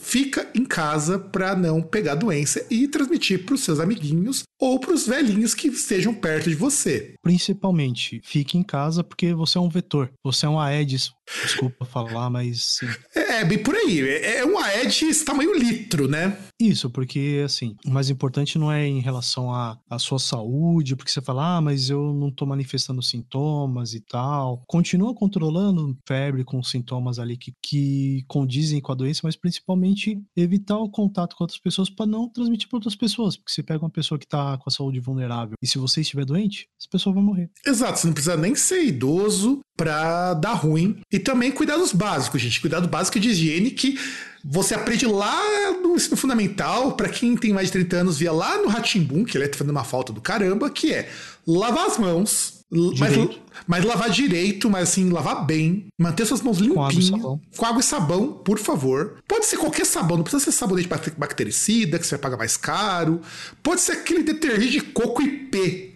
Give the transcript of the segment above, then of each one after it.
fica em casa pra não pegar doença e transmitir pros seus amiguinhos ou pros velhinhos que estejam perto de você. Principalmente, fique em casa porque você é um vetor. Você é um Aedes. Desculpa falar, mas sim. É, bem por aí. É é um Aedes tamanho litro, né? Isso, porque assim, o mais importante não é em relação à, à sua saúde, porque você fala, ah, mas eu não tô manifestando sintomas e tal. Continua controlando febre com sintomas ali que, que condizem com a doença, mas principalmente evitar o contato com outras pessoas para não transmitir para outras pessoas. Porque você pega uma pessoa que tá com a saúde vulnerável e se você estiver doente, essa pessoa vai morrer. Exato, você não precisa nem ser idoso pra dar ruim. E também cuidados básicos, gente. Cuidado básico de higiene que você aprende lá no ensino fundamental, pra quem tem mais de 30 anos, via lá no Ratimbum, que ele tá fazendo uma falta do caramba, que é lavar as mãos, mas, mas lavar direito, mas assim, lavar bem, manter suas mãos limpinhas, sabão. com água e sabão, por favor. Pode ser qualquer sabão, não precisa ser sabonete bac- bactericida, que você vai pagar mais caro. Pode ser aquele detergente de coco IP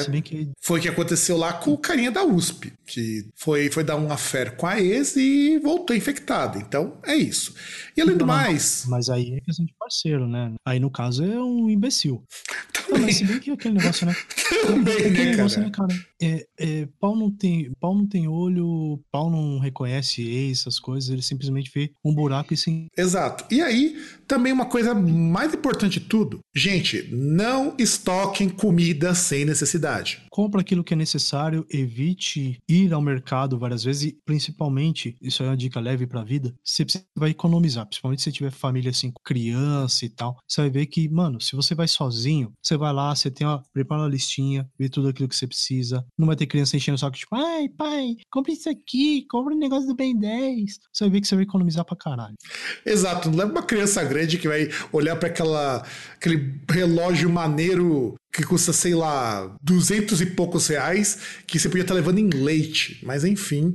Se bem que Foi o que aconteceu lá com o carinha da USP, que foi, foi dar um affair com a ex e voltou infectado. Então, é isso. E além do Não, não, mais, Mas aí é questão de parceiro, né? Aí no caso é um imbecil. Não, mas se bem que aquele negócio, né? também, aquele né, negócio, né, cara? É, é, pau, não tem, pau não tem olho, pau não reconhece ex, essas coisas, ele simplesmente vê um buraco e sim. Exato. E aí, também uma coisa mais importante de tudo, gente, não estoquem comida sem necessidade. Compra aquilo que é necessário, evite ir ao mercado várias vezes e, principalmente, isso é uma dica leve pra vida, você vai economizar, principalmente se tiver família assim, criança e tal. Você vai ver que, mano, se você vai sozinho, você vai lá, você tem uma, prepara uma listinha, vê tudo aquilo que você precisa. Não vai ter criança enchendo o saco, tipo, ai, pai, compra isso aqui, compra o negócio do Ben 10. Você vai ver que você vai economizar pra caralho. Exato, não leva uma criança grande que vai olhar para aquela aquele relógio maneiro que custa, sei lá, duzentos e poucos reais, que você podia estar levando em leite. Mas enfim,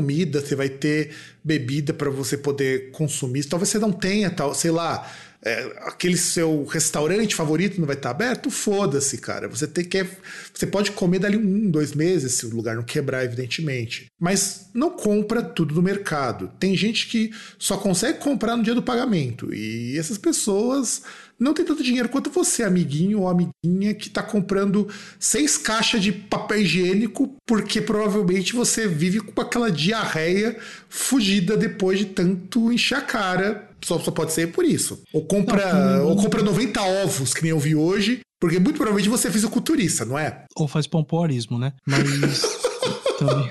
comida, você vai ter bebida para você poder consumir. Talvez você não tenha, tal, sei lá, é, aquele seu restaurante favorito não vai estar aberto, foda-se, cara. Você tem que. Você pode comer dali um, dois meses, se o lugar não quebrar, evidentemente. Mas não compra tudo no mercado. Tem gente que só consegue comprar no dia do pagamento. E essas pessoas não tem tanto dinheiro quanto você, amiguinho ou amiguinha, que está comprando seis caixas de papel higiênico porque provavelmente você vive com aquela diarreia fugida depois de tanto encher a cara. Só, só pode ser por isso. Ou compra, não, ou compra 90 ovos, que nem eu vi hoje, porque muito provavelmente você é fisiculturista, não é? Ou faz pompoarismo, né? Mas também.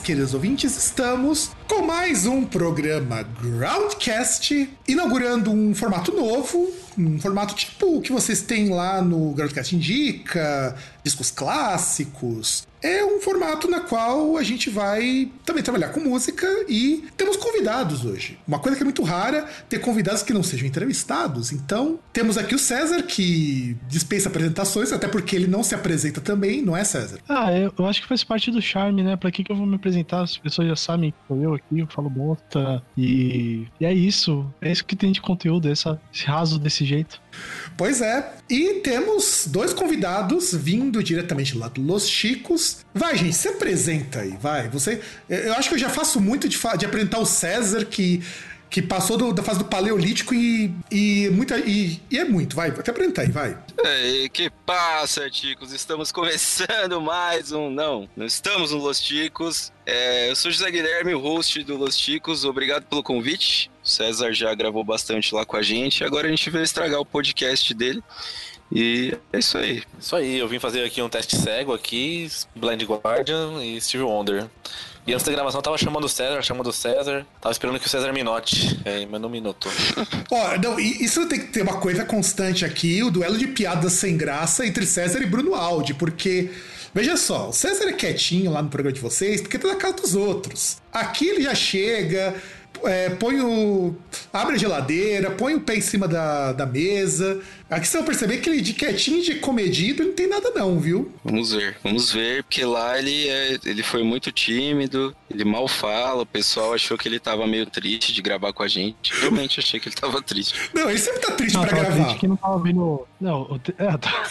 Queridos ouvintes, estamos com mais um programa Groundcast, inaugurando um formato novo, um formato tipo o que vocês têm lá no Groundcast Indica, discos clássicos, é um formato na qual a gente vai também trabalhar com música e temos convidados hoje. Uma coisa que é muito rara, ter convidados que não sejam entrevistados. Então, temos aqui o César, que dispensa apresentações, até porque ele não se apresenta também, não é, César? Ah, eu, acho que faz parte do charme, né? Pra que, que eu vou me apresentar? As pessoas já sabem que sou eu aqui, eu falo bosta. E, e é isso. É isso que tem de conteúdo, essa, esse raso desse jeito. Pois é. E temos dois convidados vindo diretamente lá do Los Chicos. Vai, gente, se apresenta aí, vai. Você, eu acho que eu já faço muito de, de apresentar o César, que que passou do, da fase do paleolítico e, e, muita, e, e é muito, vai, até apresentar aí, vai. Que passa, Ticos? Estamos começando mais um. Não, não estamos no Los Ticos. É, eu sou José Guilherme, o host do Los Ticos. Obrigado pelo convite. O César já gravou bastante lá com a gente. Agora a gente veio estragar o podcast dele. E é isso aí. Isso aí, eu vim fazer aqui um teste cego aqui, Blind Guardian e Steve Wonder. E antes da gravação eu tava chamando o César, chamando o César. Tava esperando que o César me note, é, mas não me notou. Ó, não, isso tem que ter uma coisa constante aqui, o duelo de piadas sem graça entre César e Bruno Aldi, porque. Veja só, o César é quietinho lá no programa de vocês porque tá na casa dos outros. Aqui ele já chega, é, põe o. abre a geladeira, põe o pé em cima da, da mesa. Aqui você vai perceber que ele de quietinho, de comedido, não tem nada não, viu? Vamos ver, vamos ver, porque lá ele, é, ele foi muito tímido, ele mal fala, o pessoal achou que ele tava meio triste de gravar com a gente. Realmente achei que ele tava triste. Não, ele sempre tá triste Não, pra gravar. triste que não tava vendo. Não, o te- é, tá-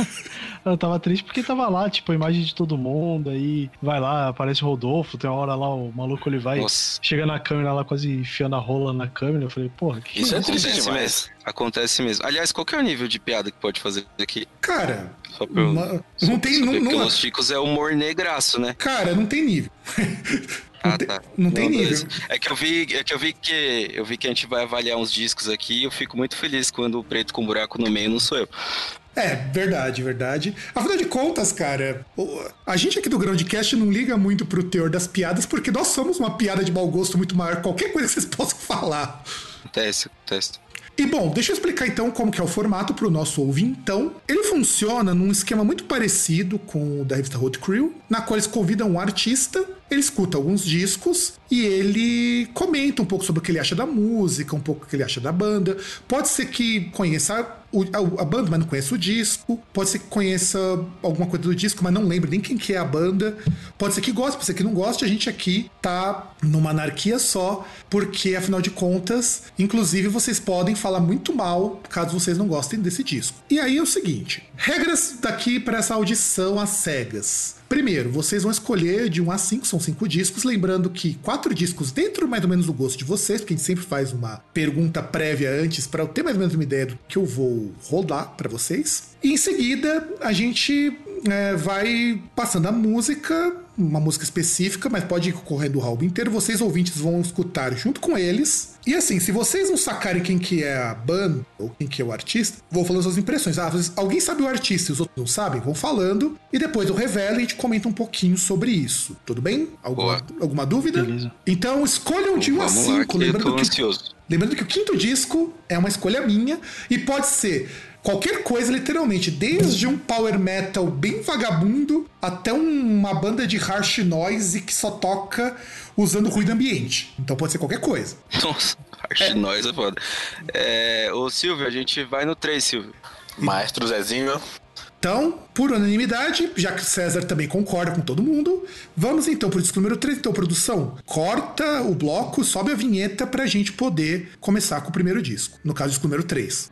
eu tava triste porque tava lá, tipo, a imagem de todo mundo, aí vai lá, aparece o Rodolfo, tem uma hora lá, o maluco ele vai, Nossa, chega na câmera lá, quase enfiando a rola na câmera. Eu falei, porra, que Isso é isso? triste acontece demais. mesmo. Acontece mesmo. Aliás, qual que é o nível de piada que pode fazer aqui? Cara, Só pra eu- uma- só- não tem. só Não, não- Los Chicos é humor negraço, né? cara, não tem nível. Não Ah, tem- tá. não tem nível. É que eu vi, é que eu vi que eu vi que a gente vai avaliar uns discos aqui e eu fico muito feliz quando o preto com buraco no meio não sou eu. É, verdade, verdade. Afinal de contas, cara, a gente aqui do Groundcast não liga muito pro teor das piadas, porque nós somos uma piada de mau gosto muito maior que qualquer coisa que vocês possam falar. Acontece, acontece. E bom, deixa eu explicar então como que é o formato para o nosso ouvintão. Ele funciona num esquema muito parecido com o da revista Road Crew, na qual eles convidam um artista, ele escuta alguns discos e ele comenta um pouco sobre o que ele acha da música, um pouco o que ele acha da banda. Pode ser que conheça a banda, mas não conheça o disco. Pode ser que conheça alguma coisa do disco, mas não lembre nem quem que é a banda. Pode ser que goste, pode ser que não goste. A gente aqui tá numa anarquia só, porque afinal de contas, inclusive vocês podem falar muito mal caso vocês não gostem desse disco. E aí é o seguinte: regras daqui para essa audição às cegas. Primeiro, vocês vão escolher de 1 a 5, são 5 discos, lembrando que quatro discos dentro mais ou menos do gosto de vocês, porque a gente sempre faz uma pergunta prévia antes para eu ter mais ou menos uma ideia do que eu vou rodar para vocês. E em seguida, a gente é, vai passando a música, uma música específica, mas pode ir correndo o álbum inteiro. Vocês ouvintes vão escutar junto com eles. E assim, se vocês não sacarem quem que é a banda ou quem que é o artista, vou falando suas impressões. Ah, vocês- alguém sabe o artista e os outros não sabem? Vão falando. E depois eu revelo e a gente comenta um pouquinho sobre isso. Tudo bem? Alguma, Boa. alguma dúvida? Beleza. Então escolham de 1 a Vamos lá, 5. que eu Lembrando tô que ansioso. Lembrando que o quinto disco é uma escolha minha e pode ser qualquer coisa, literalmente, desde um power metal bem vagabundo até um- uma banda de harsh noise que só toca usando ruído ambiente. Então pode ser qualquer coisa. Nossa, Arch Noise é foda. É, ô Silvio, a gente vai no 3, Silvio. Maestro Zezinho. Então, por unanimidade, já que o César também concorda com todo mundo, vamos então pro disco número 3. Então, produção, corta o bloco, sobe a vinheta pra gente poder começar com o primeiro disco. No caso, disco número 3.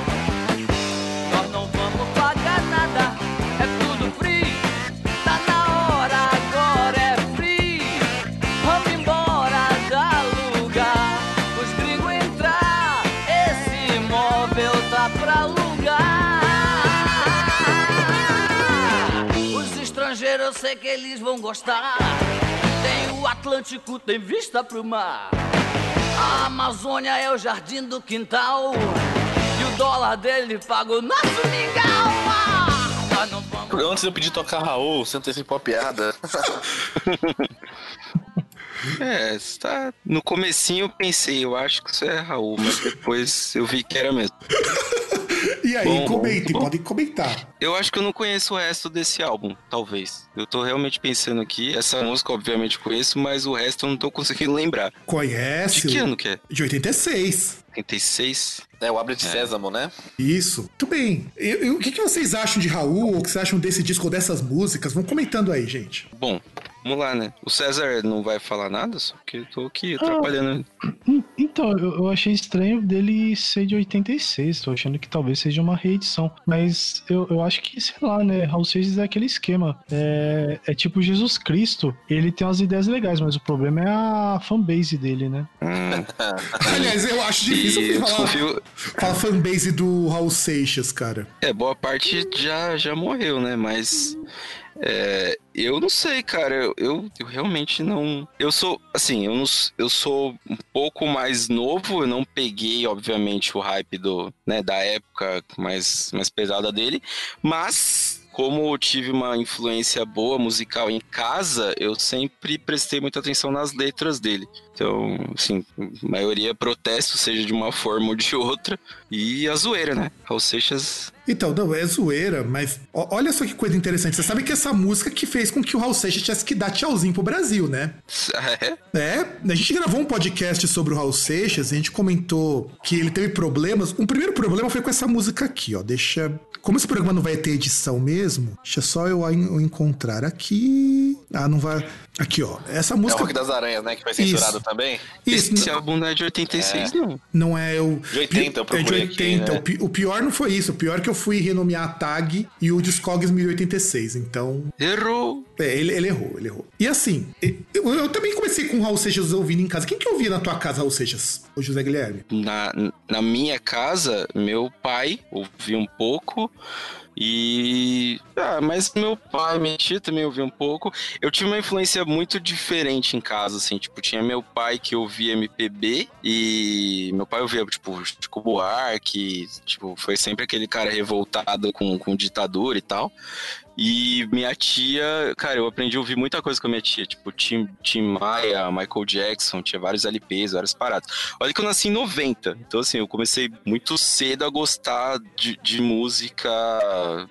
Os estrangeiros eu sei que eles vão gostar. Tem o Atlântico, tem vista pro mar. A Amazônia é o jardim do quintal. E o dólar dele paga o nosso mingau. Ah, não vamos. Antes eu pedir tocar Raul, você antecipou a piada. É, você tá... no comecinho eu pensei, eu acho que isso é Raul, mas depois eu vi que era mesmo. E aí, Bom, comentem, bom. podem comentar. Eu acho que eu não conheço o resto desse álbum, talvez. Eu tô realmente pensando aqui, essa música obviamente conheço, mas o resto eu não tô conseguindo lembrar. Conhece? De que ano que é? De 86. 86? É o Abre de Sésamo, né? Isso. Muito bem. E- o que, que vocês acham de Raul? O que vocês acham desse disco ou dessas músicas? Vão comentando aí, gente. Bom, Vamos lá, né? O César não vai falar nada, só que eu tô aqui atrapalhando. Hum, Então, eu, achei estranho dele ser de 86. Tô achando que talvez seja uma reedição. Mas eu, eu acho que, sei lá, né? Raul Seixas é aquele esquema. É, é tipo Jesus Cristo. Ele tem umas ideias legais, mas o problema é a fanbase dele, né? Hum, Aliás, eu acho difícil e falar, desconfio. falar fanbase do Raul Seixas, cara. É, boa parte já, já morreu, né? Mas. É, eu não sei, cara. Eu, eu, eu realmente não. Eu sou. Assim, eu, não, eu sou um pouco mais novo. Eu não peguei, obviamente, o hype do, né, da época mais, mais pesada dele. Mas. Como eu tive uma influência boa musical em casa, eu sempre prestei muita atenção nas letras dele. Então, assim, a maioria protesto, seja de uma forma ou de outra. E a zoeira, né? Raul Seixas Então, não, é zoeira, mas olha só que coisa interessante. Você sabe que essa música que fez com que o Raul Seixas tivesse que dar tchauzinho pro Brasil, né? É? É, a gente gravou um podcast sobre o Raul Seixas e a gente comentou que ele teve problemas. Um primeiro problema foi com essa música aqui, ó. Deixa. Como esse programa não vai ter edição mesmo, deixa só eu encontrar aqui. Ah, não vai. Aqui, ó. Essa É o música. Rock das Aranhas, né? Que foi censurado Isso. também. Isso, Esse álbum não é de 86, não. não é o. De 80, eu É de procurei aqui, 80. né? O pior não foi isso. O pior é que eu fui renomear a tag e o Discogs 1086. Então, Errou. É, ele, ele errou, ele errou. E assim, eu, eu também comecei com o Raul Seixas ouvindo em casa. Quem que ouvia na tua casa, Raul Seixas? O José Guilherme? Na, na minha casa, meu pai ouvia um pouco. E. Ah, mas meu pai, minha tia também ouvia um pouco. Eu tive uma influência muito diferente em casa, assim. Tipo, tinha meu pai que ouvia MPB. E meu pai ouvia, tipo, Chico Buarque. Tipo, foi sempre aquele cara revoltado com, com ditadura e tal. E minha tia, cara, eu aprendi a ouvir muita coisa com a minha tia, tipo Tim, Tim Maia, Michael Jackson, tinha vários LPs, várias paradas. Olha que eu nasci em 90, então assim, eu comecei muito cedo a gostar de, de música,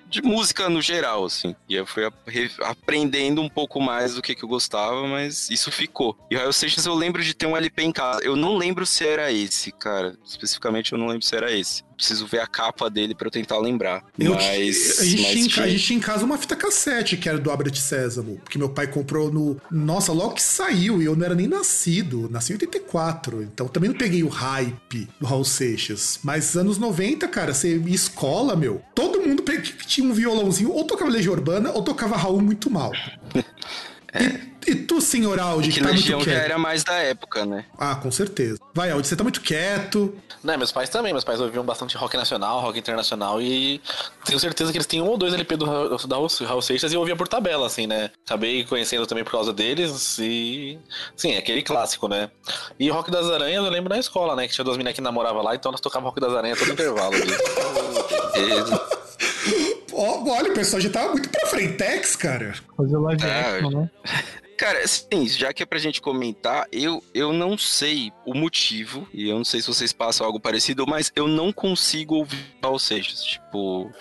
de música no geral, assim. E eu fui apre- aprendendo um pouco mais do que, que eu gostava, mas isso ficou. E Raul Seixas eu lembro de ter um LP em casa, eu não lembro se era esse, cara, especificamente eu não lembro se era esse. Preciso ver a capa dele pra eu tentar lembrar. Eu mas, a, gente mas tinha, a gente tinha em casa uma fita cassete que era do Abra de Sésamo, que meu pai comprou no. Nossa, logo que saiu, e eu não era nem nascido, nasci em 84, então também não peguei o hype do Raul Seixas. Mas anos 90, cara, você escola, meu, todo mundo tinha um violãozinho, ou tocava Legião Urbana, ou tocava Raul muito mal. E, e tu, senhor Aldi, que, Que tá muito Legião já quieto? era mais da época, né? Ah, com certeza. Vai, Aldi, você tá muito quieto. Não, meus pais também. Meus pais ouviam bastante rock nacional, rock internacional e tenho certeza que eles tinham um ou dois LP do Raul, da Raul Seixas e eu ouvia por tabela, assim, né? Acabei conhecendo também por causa deles e... Sim, é aquele clássico, né? E Rock das Aranhas eu lembro na escola, né? Que tinha duas meninas que namoravam lá, então elas tocavam Rock das Aranhas todo intervalo. E- Ó, olha, o pessoal já tava muito pra frentex, cara. Fazer live action, né? Cara, assim, já que é pra gente comentar, eu, eu não sei o motivo, e eu não sei se vocês passam algo parecido, mas eu não consigo ouvir Raul Seixas. Tipo,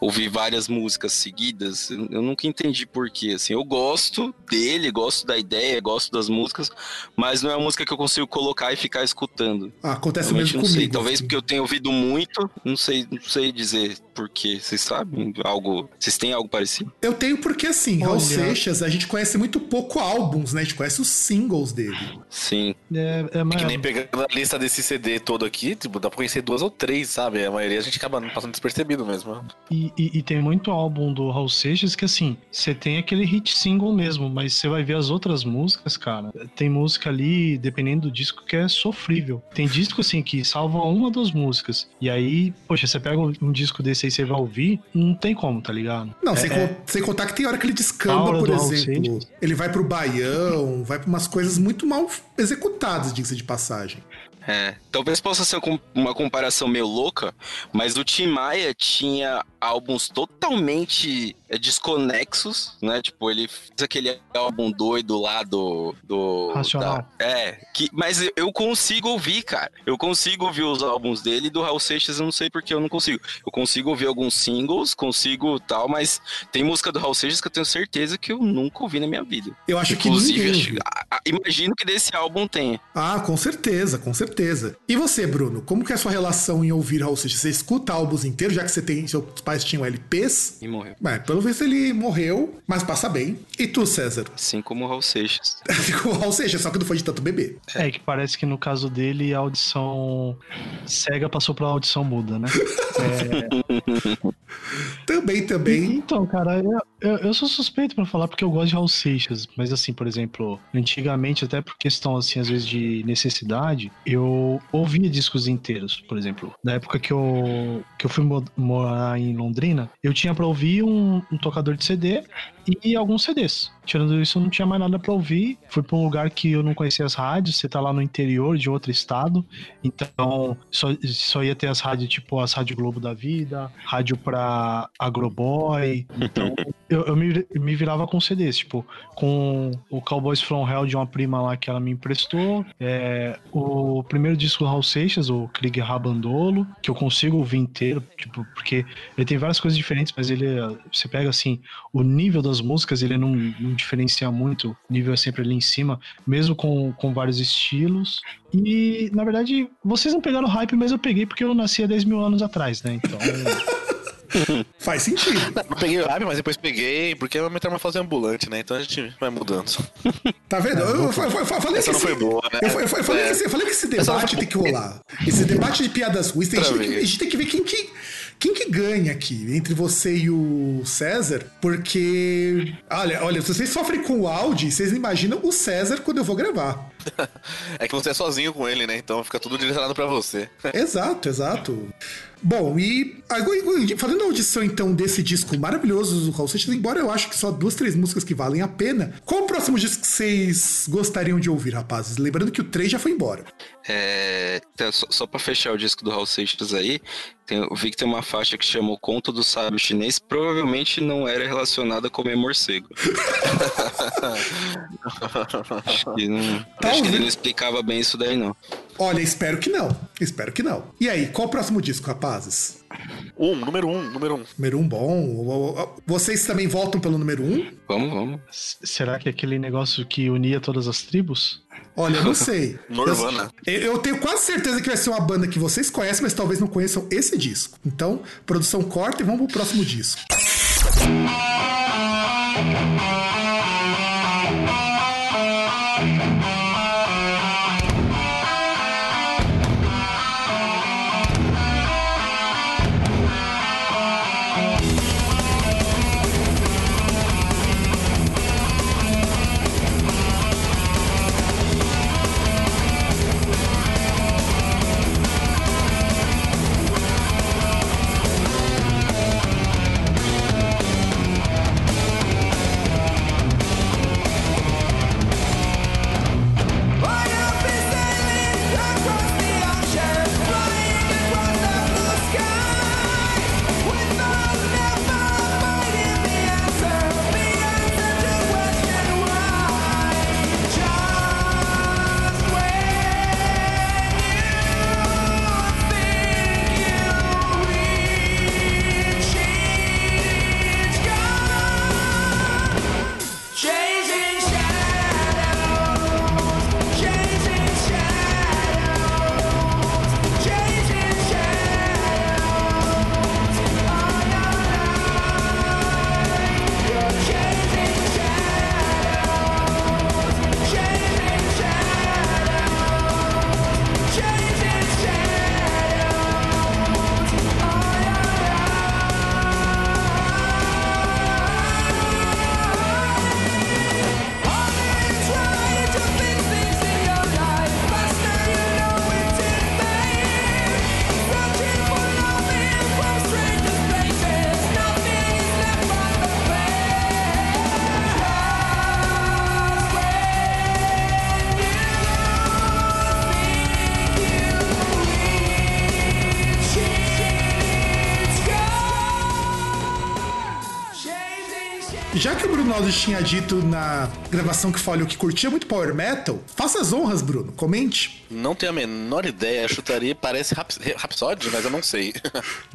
ouvir várias músicas seguidas, eu nunca entendi porquê. Assim, eu gosto dele, gosto da ideia, gosto das músicas, mas não é uma música que eu consigo colocar e ficar escutando. Ah, acontece Realmente mesmo não comigo. sei. Talvez assim. porque eu tenha ouvido muito, não sei, não sei dizer porquê. Vocês sabem algo? Vocês têm algo parecido? Eu tenho porque, assim, Raul. Seixas, a gente conhece muito pouco álbuns, né? A gente conhece os singles dele. Sim. É, é, que mas- nem pegando a lista desse CD todo aqui, tipo, dá pra conhecer duas ou três, sabe? A maioria a gente acaba passando despercebido mesmo. E, e- e tem muito álbum do Raul Seixas que, assim, você tem aquele hit single mesmo, mas você vai ver as outras músicas, cara. Tem música ali, dependendo do disco, que é sofrível. Tem disco, assim, que salva uma ou duas músicas. E aí, poxa, você pega um, um disco desse aí, você vai ouvir, não tem como, tá ligado? Não, É- sem, é- sem contar que tem hora que ele descamba, por exemplo. Ele vai pro Baião, vai pra umas coisas muito mal executadas, diga-se de passagem. É, talvez possa ser uma comparação meio louca, mas o Tim Maia tinha álbuns totalmente é, desconexos, né? Tipo, ele fez aquele álbum doido lá do. do Racional. da- é, que, mas eu- consigo ouvir, cara. Eu consigo ouvir os álbuns dele e do Raul Seixas eu não sei porque eu não consigo. Eu consigo ouvir alguns singles, consigo tal, mas tem música do Raul Seixas que eu tenho certeza que eu nunca ouvi na minha vida. Eu acho que Inclusive, a- a- imagino que desse álbum tenha. Ah, com certeza, com certeza. E você, Bruno, como que é a sua relação em ouvir Raul Seixas? Você escuta álbuns inteiros, já que você tem, seus pais tinham LPs? E morreu. É, pelo visto ele morreu, mas passa bem. E tu, César? Assim como o Raul Seixas. Ficou Raul Seixas, só que não foi de tanto bebê. É que parece que no caso dele a audição cega passou pra audição muda, né? É, Também, também. Então, cara, eu, eu, eu sou suspeito pra falar porque eu gosto de Raul Seixas, mas assim, por exemplo, antigamente, até por questão, assim, às vezes de necessidade, eu ouvia discos inteiros, por exemplo. Na época que eu, que eu fui mo- morar em Londrina, eu tinha pra ouvir um, um tocador de CD e alguns CDs. Tirando isso, eu não tinha mais nada pra ouvir. Fui pra um lugar que eu não conhecia as rádios, você tá lá no interior de outro estado, então só, só ia ter as rádios, tipo as Rádio Globo da Vida, rádio pra Agroboy. Então eu, eu me, me virava com CDs, tipo, com o Cowboys From Hell de uma prima lá que ela me emprestou, é, o primeiro disco do Raul Seixas, o Krieg Rabandolo, que eu consigo ouvir inteiro, tipo, porque ele tem várias coisas diferentes, mas ele, você pega assim, o nível das músicas, ele não, não diferencia muito, o nível é sempre ali em cima, mesmo com, com vários estilos. E, na verdade, vocês não pegaram hype, mas eu peguei porque eu nasci há 10 mil anos atrás, né? Então. Faz sentido. Eu peguei o hype, mas depois peguei, porque é uma metamorfose ambulante, né? Então a gente vai mudando. Tá vendo? Eu, eu- eu- eu falei Essa que não foi esse- boa, né? Eu, eu- eu falei, É. que esse, eu falei que esse não debate tem que rolar. Esse debate de piadas ruins, tem, a, gente tem que, a vez. gente tem que ver quem que, quem que ganha aqui, entre você e o César, porque. Olha, olha, se vocês sofrem com o Audi, vocês imaginam o César quando eu vou gravar. É que você é sozinho com ele, né? Então fica tudo direcionado pra você. Exato, exato. Bom, e agora, fazendo a audição então desse disco maravilhoso do Raul Seixas, embora eu acho que só duas, três músicas que valem a pena, qual o próximo disco que vocês gostariam de ouvir, rapazes? Lembrando que o 3 já foi embora. É, então, só, só pra fechar o disco do Raul Seixas aí, tem- eu vi que tem uma faixa que chama O Conto do Sábio Chinês, provavelmente não era relacionada a comer morcego. acho que, não, acho que ele não explicava bem isso daí, não. Olha, espero que não. Espero que não. E aí, qual o próximo disco, rapazes? Um, número um, número um. Número um bom. Vocês também voltam pelo número um? Vamos, vamos. S- Será que é aquele negócio que unia todas as tribos? Olha, eu não sei. Eu, eu tenho quase certeza que vai ser uma banda que vocês conhecem, mas talvez não conheçam esse disco. Então, produção corta e vamos pro próximo disco. Já que o Bruno Alves tinha dito na gravação que falhou que curtia muito Power Metal, faça as honras, Bruno. Comente. Não tenho a menor ideia. Chutaria parece Raps Rhapsody, mas eu não sei.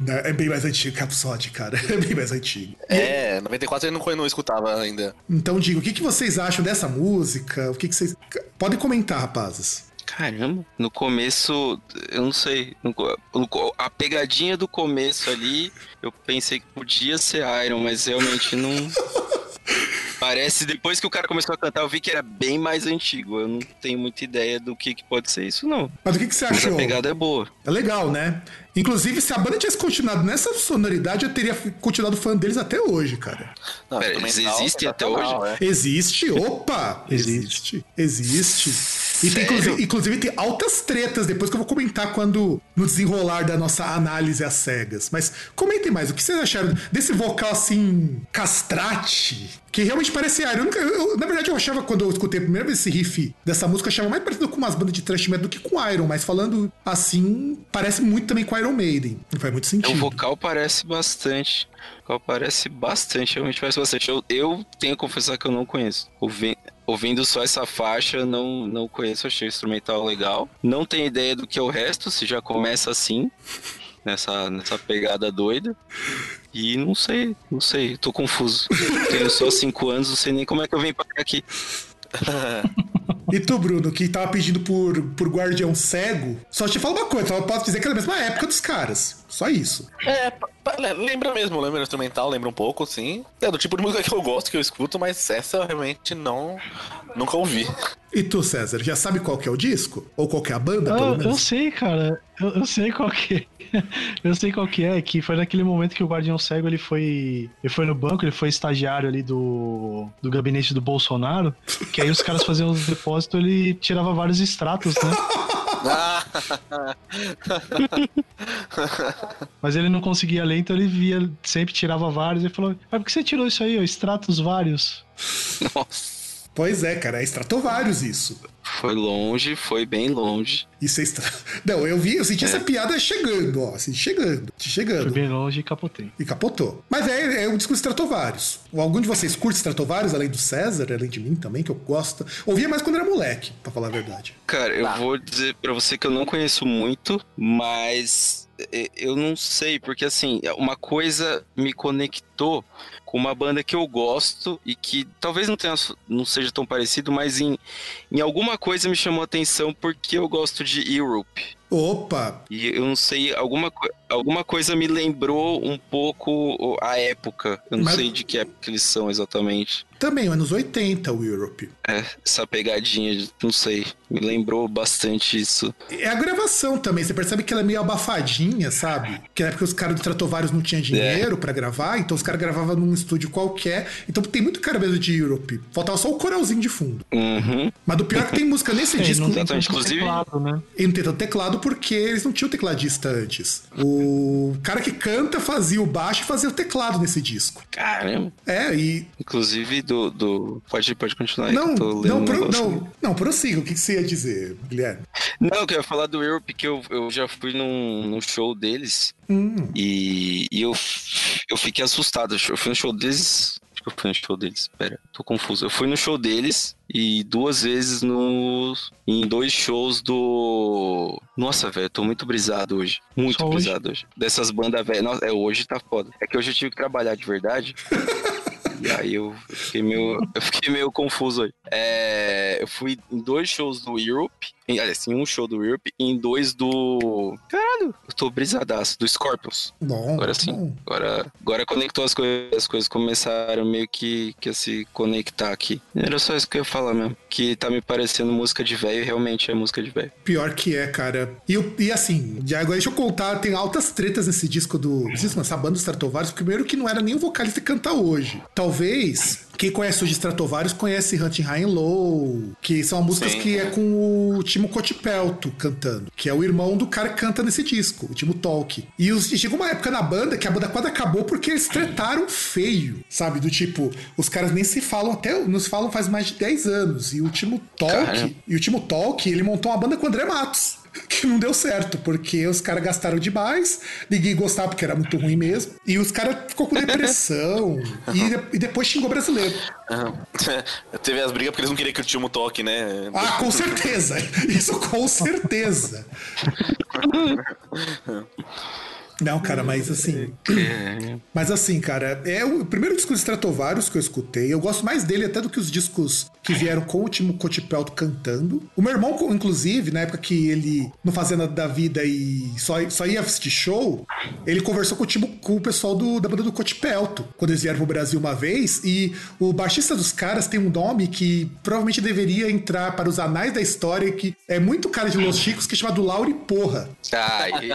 É bem mais antigo que Rhapsody, cara. É bem mais antigo. É, 94 eu não, não escutava ainda. Então diga, o que, que vocês acham dessa música? O que, que vocês. Podem comentar, rapazes. Caramba, no começo, eu não sei. no no- a pegadinha do começo ali, eu pensei que podia ser Iron, mas realmente não. Parece, depois que o cara começou a cantar, eu vi que era bem mais antigo. Eu não tenho muita ideia do que, que pode ser isso, não. Mas o que, que você Mas a achou? pegada é boa. É legal, né? Inclusive, se a banda tivesse continuado nessa sonoridade, eu teria continuado fã deles até hoje, cara. Não, Pera, eles existem até sensacional, hoje? é. Existe, opa! Existe. Existe. E inclusive, inclusive tem altas tretas, depois que eu vou comentar quando no desenrolar da nossa análise às cegas. Mas comentem mais, o que vocês acharam desse vocal assim, castrate? Que realmente parece Iron. Eu nunca- eu- na verdade, eu achava, quando eu escutei a primeira vez esse riff dessa música, eu achava mais parecido com umas bandas de thrash metal do que com Iron. Mas falando assim, parece muito também com Iron Maiden. Não faz muito sentido. O vocal parece bastante. O vocal parece bastante, realmente parece bastante. Eu, eu tenho que confessar que eu não conheço. Ouvi- ouvindo só essa faixa, não, não conheço, achei o instrumental legal. Não tenho ideia do que é o resto, se já começa assim, nessa, nessa pegada doida. E não sei, não sei, tô confuso. Tenho só cinco anos, não sei nem como é que eu vim pra aqui. E tu, Bruno, que tava pedindo por, por Guardião Cego, só te falo uma coisa, eu posso dizer que é da mesma época dos caras. Só isso. É, lembra mesmo, lembra instrumental, lembra um pouco, sim. É do tipo de música que eu gosto, que eu escuto, mas essa eu realmente não. Nunca ouvi. E tu, César, já sabe qual que é o disco? Ou qual que é a banda, pelo Eu, eu menos? sei, cara. Eu, eu sei qual que é. Eu sei qual que é, que foi naquele momento que o Guardião Cego ele foi. Ele foi no banco, ele foi estagiário ali do, do gabinete do Bolsonaro. Que aí os caras faziam os depósitos, ele tirava vários extratos, né? Mas ele não conseguia ler, então ele via, sempre tirava vários e falou: Mas por que você tirou isso aí, ó? Extratos vários. Nossa, Pois é, cara, é Stratovarius isso. Foi longe, foi bem longe. Isso é extra... Não, eu vi, eu senti essa piada chegando, ó, assim, chegando, chegando. bem longe e capotei. E capotou. Mas é, é um disco Stratovarius. Algum de vocês curte Stratovarius, além do César, além de mim também, que eu gosto? Ouvia mais quando era moleque, pra falar a verdade. Cara, eu Tá. vou dizer pra você que eu não conheço muito, mas eu não sei, porque assim, uma coisa me conectou com uma banda que eu gosto e que talvez não tenha não seja tão parecido, mas em, em alguma coisa me chamou a atenção porque eu gosto de Europe. Opa! E eu não sei, alguma, alguma coisa me lembrou um pouco a época. Eu não Mas- sei de que época eles são exatamente. Também, anos 80, o Europe. É, essa pegadinha, de- não sei, me lembrou bastante isso. É a gravação também, você percebe que ela é meio abafadinha, sabe? Que na época os caras do Stratovarius não tinham dinheiro pra gravar, então os caras gravavam num estúdio qualquer. Então tem muito cara mesmo de Europe. Faltava só o coralzinho de fundo. Uhum. Mas do pior é que tem música nesse É, disco. não tem tanto inclusive- teclado, né? E não tem tanto teclado porque eles não tinham tecladista antes. O cara que canta fazia o baixo e fazia o teclado nesse disco. Caramba. É, e. Inclusive do. do... Pode, pode continuar aí. Não, não, um pro, não, não, prossiga. O que que você ia dizer, Guilherme? Não, eu queria falar do Europe, que eu, eu já fui num, num show deles Hum, e, e eu, eu fiquei assustado. Eu fui no show deles. Que eu fui no show deles. Pera, tô confuso. Eu fui no show deles e duas vezes no, em dois shows do. Nossa, velho, tô muito brisado hoje. Muito Só hoje? brisado hoje. Dessas bandas velhas. Nossa, É, hoje tá foda. É que hoje eu tive que trabalhar de verdade. E aí eu fiquei meio, eu fiquei meio confuso aí. É, eu fui em dois shows do Europe, em, aliás, em um show do Europe e em dois do. Caralho, eu tô brisadaço, do Scorpions. bom. Agora sim. bom. Agora, agora conectou as coisas, as coisas começaram meio que, que a se conectar aqui. Era só isso que eu ia falar mesmo. Que tá me parecendo música de velho realmente é música de velho. Pior que é, cara. E, eu- e assim, já agora deixa eu contar, tem altas tretas nesse disco do. Essa banda dos Stratovarius. Primeiro que não era nem o vocalista que canta hoje. Talvez. Quem conhece o de Stratovarius conhece Hunting High and Low, que são músicas Sim. que é com o Timo Cotipelto cantando, que é o irmão do cara que canta nesse disco, o Timo Tolk. E, os, e chegou uma época na banda que a banda quase acabou porque eles tretaram feio, sabe? Do tipo, os caras nem se falam até, não se falam faz mais de 10 anos. E o Timo Tolk, Caramba. e o Timo Tolk, ele montou uma banda com o André Matos. Que não deu certo, porque os caras gastaram demais, ninguém gostava porque era muito ruim mesmo, e os caras ficou com depressão, e, e depois xingou brasileiro. Teve as brigas porque eles não queriam que o Timo toque, né? Ah, com certeza. Isso com certeza. Não, cara, mas assim. Mas assim, cara, é o primeiro disco de Stratovarius que eu escutei. Eu gosto mais dele até do que os discos que vieram com o Timo Cotipelto cantando. O meu irmão, inclusive, na época que ele não fazia nada da vida e só, só ia assistir show, ele conversou com o, Timo, com o pessoal do, da banda do Cotipelto, quando eles vieram pro Brasil uma vez. E o baixista dos caras tem um nome que provavelmente deveria entrar para os anais da história, que é muito cara de Los Chicos, que é chamado Lauri Porra. Ai,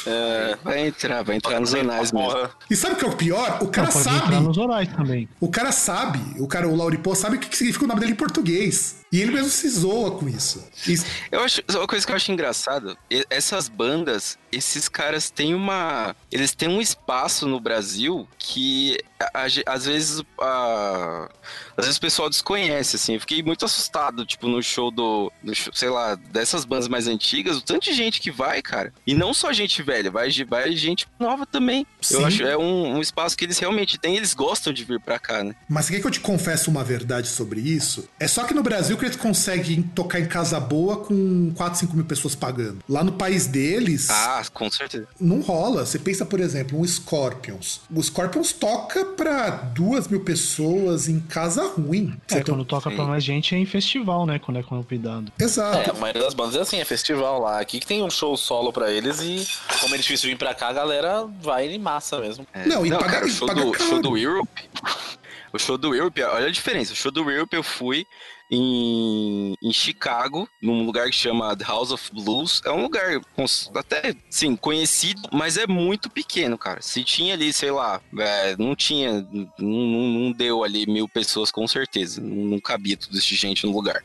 É, vai entrar, vai entrar nos anais mesmo. E sabe o que é o pior? O cara Não, pode sabe. entrar nos orais também. O cara sabe, o cara, o Lauripô, sabe o que significa o nome dele em português. E ele mesmo se zoa com isso. Isso- Eu acho, uma coisa que eu acho engraçado, e- essas bandas, esses caras têm uma, eles têm um espaço no Brasil que a- a ge- às vezes a, às vezes o pessoal desconhece, assim. Eu fiquei muito assustado, tipo, no show do, do show, sei lá, dessas bandas mais antigas, o tanto de gente que vai, cara. E não só gente velha, vai, vai gente nova também. Sim. Eu acho é um, um espaço que eles realmente têm, eles gostam de vir pra cá, né? Mas quer que eu te confesso uma verdade sobre isso? É só que no Brasil que eles conseguem tocar em casa boa com 4, 5 mil pessoas pagando. Lá no país deles, Ah, com certeza. não rola. Você pensa, por exemplo, um Scorpions. O Scorpions toca pra 2 mil pessoas em casa ruim. É, Você quando toca pra mais gente é em festival, né? Quando é convidado. É, Exato. a maioria das bandas é assim, é festival lá. Aqui que tem um show solo pra eles e, como é difícil vir pra cá, a galera vai em massa mesmo. Não, e Não, paga, cara, o show, paga do, show do Europe. O show do Europe, olha a diferença. O show do Europe eu fui em, em Chicago, num lugar que chama The House of Blues. É um lugar até, sim, conhecido, mas é muito pequeno, cara. Se tinha ali, sei lá, é, não tinha, não, não- deu ali mil pessoas com certeza. Não, cabia tudo isso gente no lugar.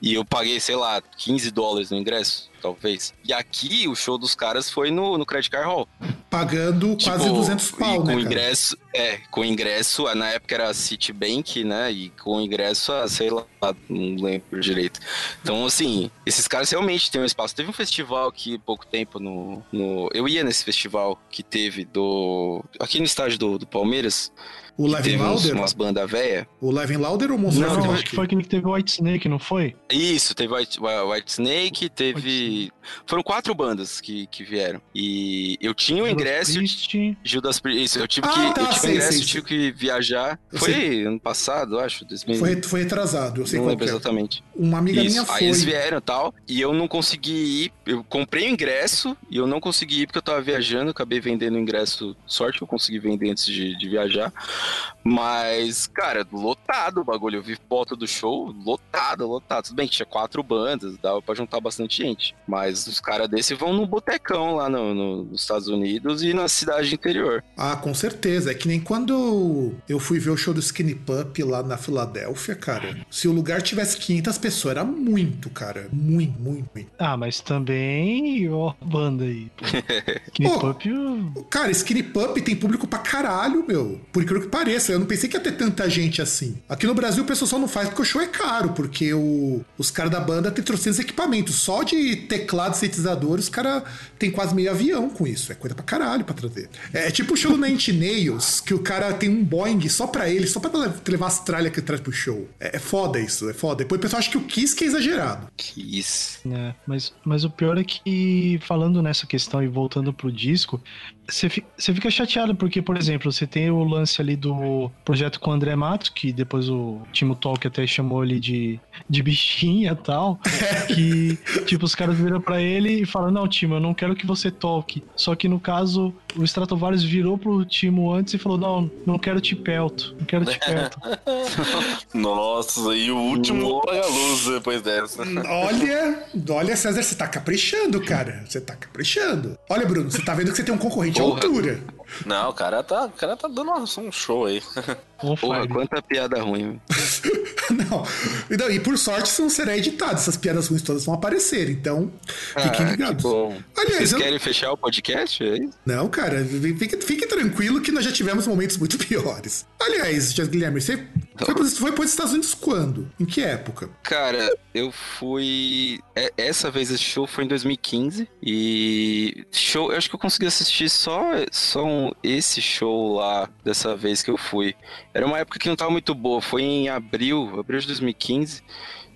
E eu paguei, sei lá, 15 dólares no ingresso, talvez. E aqui o show dos caras foi no, no Credit Card Hall. Pagando quase Tipo, 200 pau, e com né, ingresso, é, com ingresso, na época era Citibank, né? E com ingresso, ah, sei lá, não lembro direito. Então, assim, esses caras realmente têm um espaço. Teve um festival aqui pouco tempo no, no. Eu ia nesse festival que teve do. Aqui no estádio do, do Palmeiras. O Levin Lauder? umas bandas velhas. O Levin Lauder ou o Monstro Não, acho que foi aquele que teve o White Snake, não foi? Isso, teve White, White Snake, teve. Foram quatro bandas que, que vieram. E eu tinha o Judas ingresso. Priest, Judas Priest, isso, eu tive Ah, que. tá, eu tive sei, ingresso, sei, tive que viajar. Eu foi sei. ano passado, acho. 2000, Foi, foi retrasado, eu sei não lembro que é. exatamente. Uma amiga Isso. minha Aí foi. eles vieram e tal, e eu não consegui ir. Eu comprei o ingresso e eu não consegui ir porque eu tava viajando, acabei vendendo o ingresso. Sorte que eu consegui vender antes de, de viajar. Mas, cara, lotado o bagulho. Eu vi foto do show, lotado, lotado. Tudo bem que tinha quatro bandas, dava pra juntar bastante gente. Mas os caras desse vão no botecão lá no- no- nos Estados Unidos e na cidade interior. Ah, com certeza. É que nem quando eu fui ver o show do Skinny Pup lá na Filadélfia, cara. Se o lugar tivesse 500 pessoas, era muito, cara. Muito, muito, muito. Ah, mas também, ó, banda aí. pô. Skinny Pô. Pup, o- Cara, Skinny Pup tem público pra caralho, meu. Por incrível que pareça. Eu não pensei que ia ter tanta gente assim. Aqui no Brasil o pessoal só não faz porque o show é caro. Porque o- os caras da banda têm trocentos equipamentos. Só de teclado e sintetizador, os caras têm quase meio avião com isso. É coisa pra caralho pra trazer. É, tipo o show do Nine Nails, que o cara tem um Boeing só pra ele, só pra levar as tralhas que ele traz pro show. É, é foda isso, é foda. Depois o pessoal acha que o Kiss que é exagerado. Isso. né? Mas, mas o pior é que, falando nessa questão e voltando pro disco, você fi- você fica chateado porque, por exemplo, você tem o lance ali do projeto com o André Matos, que depois o Timo Talk até chamou ele de, de bichinha e tal, que, tipo, os caras viram pra ele e falaram, não, Timo, eu não quero que você toque. Só que, no caso, o Stratovarius virou pro Timo antes e falou, não, não quero te pelto, não quero te pelto. Nossa, e o último apaga a luz depois dessa. Olha, olha, César, você tá caprichando, cara. Você tá caprichando. Olha, Bruno, você tá vendo que você tem um concorrente à Porra. altura. Não, o cara tá, o cara tá dando um show aí. On Porra, fire. quanta piada ruim. Não. E não, E por sorte isso não será editado. Essas piadas ruins todas vão aparecer. Então, fiquem Ah, ligados. que bom. Aliás, Vocês eu- querem fechar o podcast? É isso? Não, cara, fique, fique tranquilo que nós já tivemos momentos muito piores. Aliás, Guilherme, você Foi para foi pros Estados Unidos quando? Em que época? Cara, eu fui. é- Essa vez esse show foi em 2015. E. Show. Eu acho que eu consegui assistir só, só um- esse show lá dessa vez que eu fui. Era uma época que não tava muito boa. Foi em abril, abril de 2015.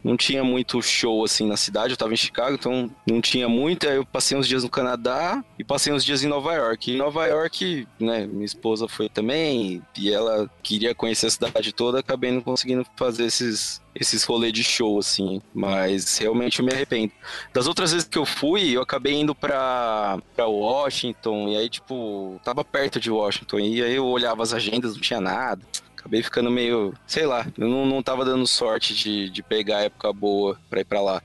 Não tinha muito show assim na cidade, eu tava em Chicago, então não tinha muito. Aí eu passei uns dias no Canadá e passei uns dias em Nova York. E em Nova York, né, minha esposa foi também e ela queria conhecer a cidade toda, acabei não conseguindo fazer esses esses rolês de show assim, mas realmente eu me arrependo. Das outras vezes que eu fui, eu acabei indo pra, pra Washington e aí tipo, tava perto de Washington e aí eu olhava as agendas, não tinha nada. Acabei ficando meio, sei lá, eu não, não tava dando sorte de, de pegar a época boa pra ir pra lá.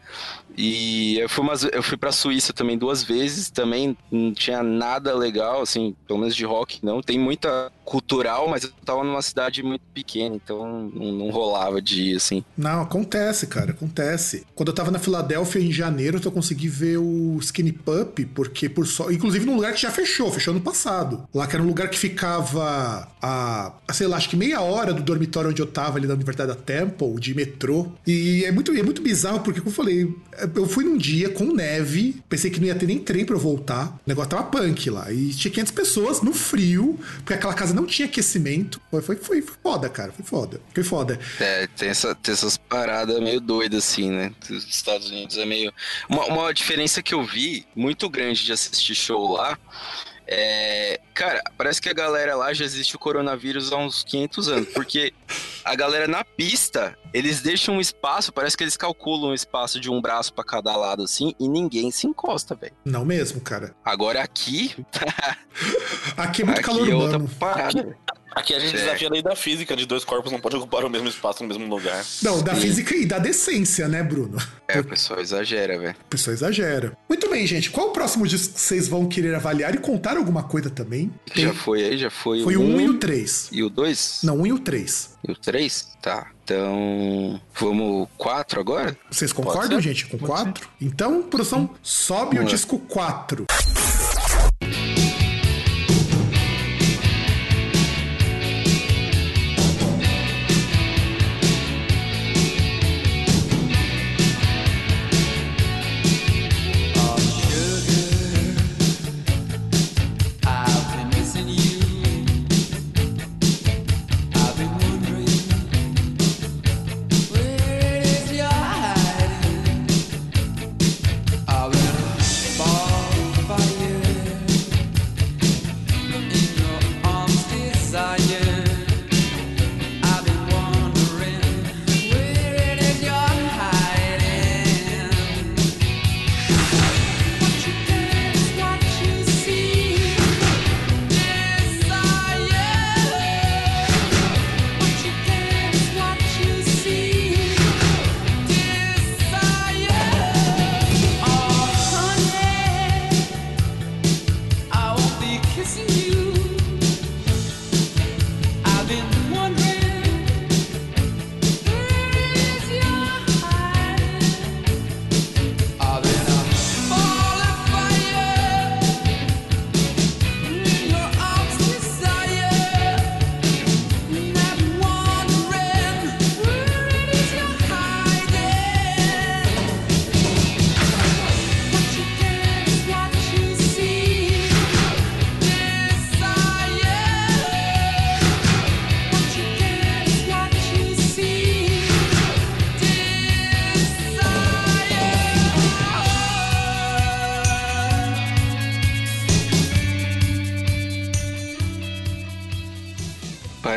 E eu fui, umas, eu fui pra Suíça também duas vezes, também não tinha nada legal, assim, pelo menos de rock, não. Tem muita cultural, mas eu tava numa cidade muito pequena, então não, não rolava de ir, assim. Não, acontece, cara, acontece. Quando eu tava na Filadélfia em janeiro, eu consegui ver o Skinny Pup, porque por só. Inclusive num lugar que já fechou, fechou no passado. Lá que era um lugar que ficava a, a, sei lá, acho que meia hora do dormitório onde eu tava ali na Universidade da Temple, de metrô. E é muito, é muito bizarro, porque, como eu falei, eu fui num dia com neve, pensei que não ia ter nem trem pra eu voltar. O negócio tava punk lá. E tinha 500 pessoas no frio, porque aquela casa não tinha aquecimento. Foi, foi, foi foda, cara, foi foda. Foi foda. É, tem, essa, tem essas paradas meio doidas, assim, né? Os Estados Unidos é meio. Uma, uma diferença que eu vi muito grande de assistir show lá é. Cara, parece que a galera lá já existe o coronavírus há uns 500 anos, porque a galera na pista, eles deixam um espaço, parece que eles calculam um espaço de um braço pra cada lado, assim, e ninguém se encosta, velho. Não mesmo, cara. Agora aqui. Aqui é muito aqui calor é outra parada. Aqui a gente É. desafia a lei da física de dois corpos não podem ocupar o mesmo espaço no mesmo lugar. Não, da Sim. física e da decência, né, Bruno? É, o pessoal exagera, velho. A pessoa exagera. Muito bem, gente. Qual o próximo disco que vocês vão querer avaliar e contar alguma coisa também? Já foi aí, já foi, Foi o o 1 e um o 3. e o 2? Não, o 1 e o 3. E o 3? Tá. Então. Vamos 4 agora? Vocês concordam, gente, com 4? Então, produção, sobe o Vamos lá. disco 4.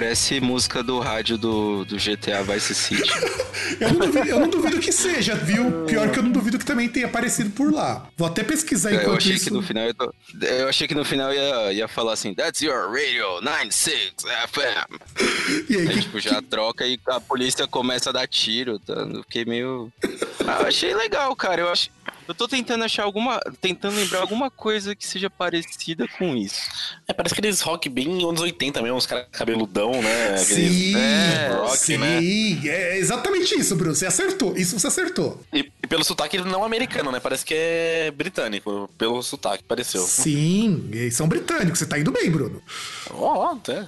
Parece música do rádio do, do GTA Vice City. Eu não, duvido, eu não duvido que seja, viu? Pior que eu não duvido que também tenha aparecido por lá. Vou até pesquisar É, eu enquanto achei isso. que no final ia, to- eu achei que no final ia, ia falar assim, That's your radio 96 FM. E aí, Aí, que, tipo, já troca e a polícia começa a dar tiro, tá? Eu fiquei meio. Ah, eu achei legal, cara. Eu acho. Eu tô tentando achar alguma. Tentando lembrar alguma coisa que seja parecida com isso. É, parece aqueles rock bem anos 80 mesmo, uns caras cabeludão, né? Aqueles Sim, é, rock, sim, né? é exatamente isso, Bruno. Você acertou. Isso você acertou. E, e pelo sotaque ele não é americano, né? Parece que é britânico. Pelo sotaque, pareceu. Sim, eles são britânicos. Você tá indo bem, Bruno. Ó, ó, até.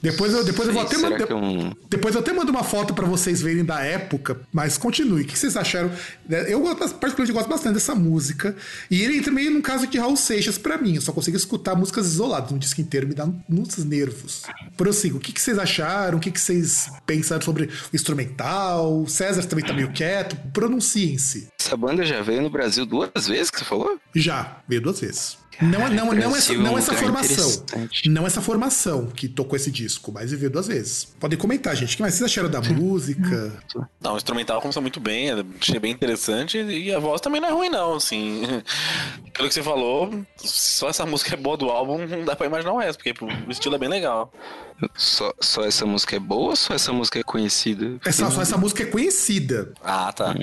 Depois eu, depois eu vou até mandar. é um- Depois eu até mando uma foto pra vocês verem da época, mas continue. O que vocês acharam? Eu gosto- particularmente gosto bastante dessa música. E ele entra meio num caso de Raul Seixas pra mim. Eu só consigo escutar músicas isoladas. Um disco inteiro me dá nos nervos. Prossigo. O que, que vocês acharam? O que, que vocês pensaram sobre o instrumental? César também tá meio quieto. Pronunciem-se. Essa banda já veio no Brasil duas vezes que você falou? Já, veio duas vezes. Não, não, não, essa, é não essa formação. Não essa formação que tocou esse disco, mas veio duas vezes. Podem comentar, gente. O que mais vocês acharam da música? Não, o instrumental começou muito bem, é, achei bem interessante e a voz também não é ruim, não, assim. Pelo que você falou, só essa música é boa do álbum, não dá pra imaginar o resto, porque o estilo é bem legal. Só, só essa música é boa ou só essa música é conhecida? Essa, só essa música é conhecida. Ah, tá.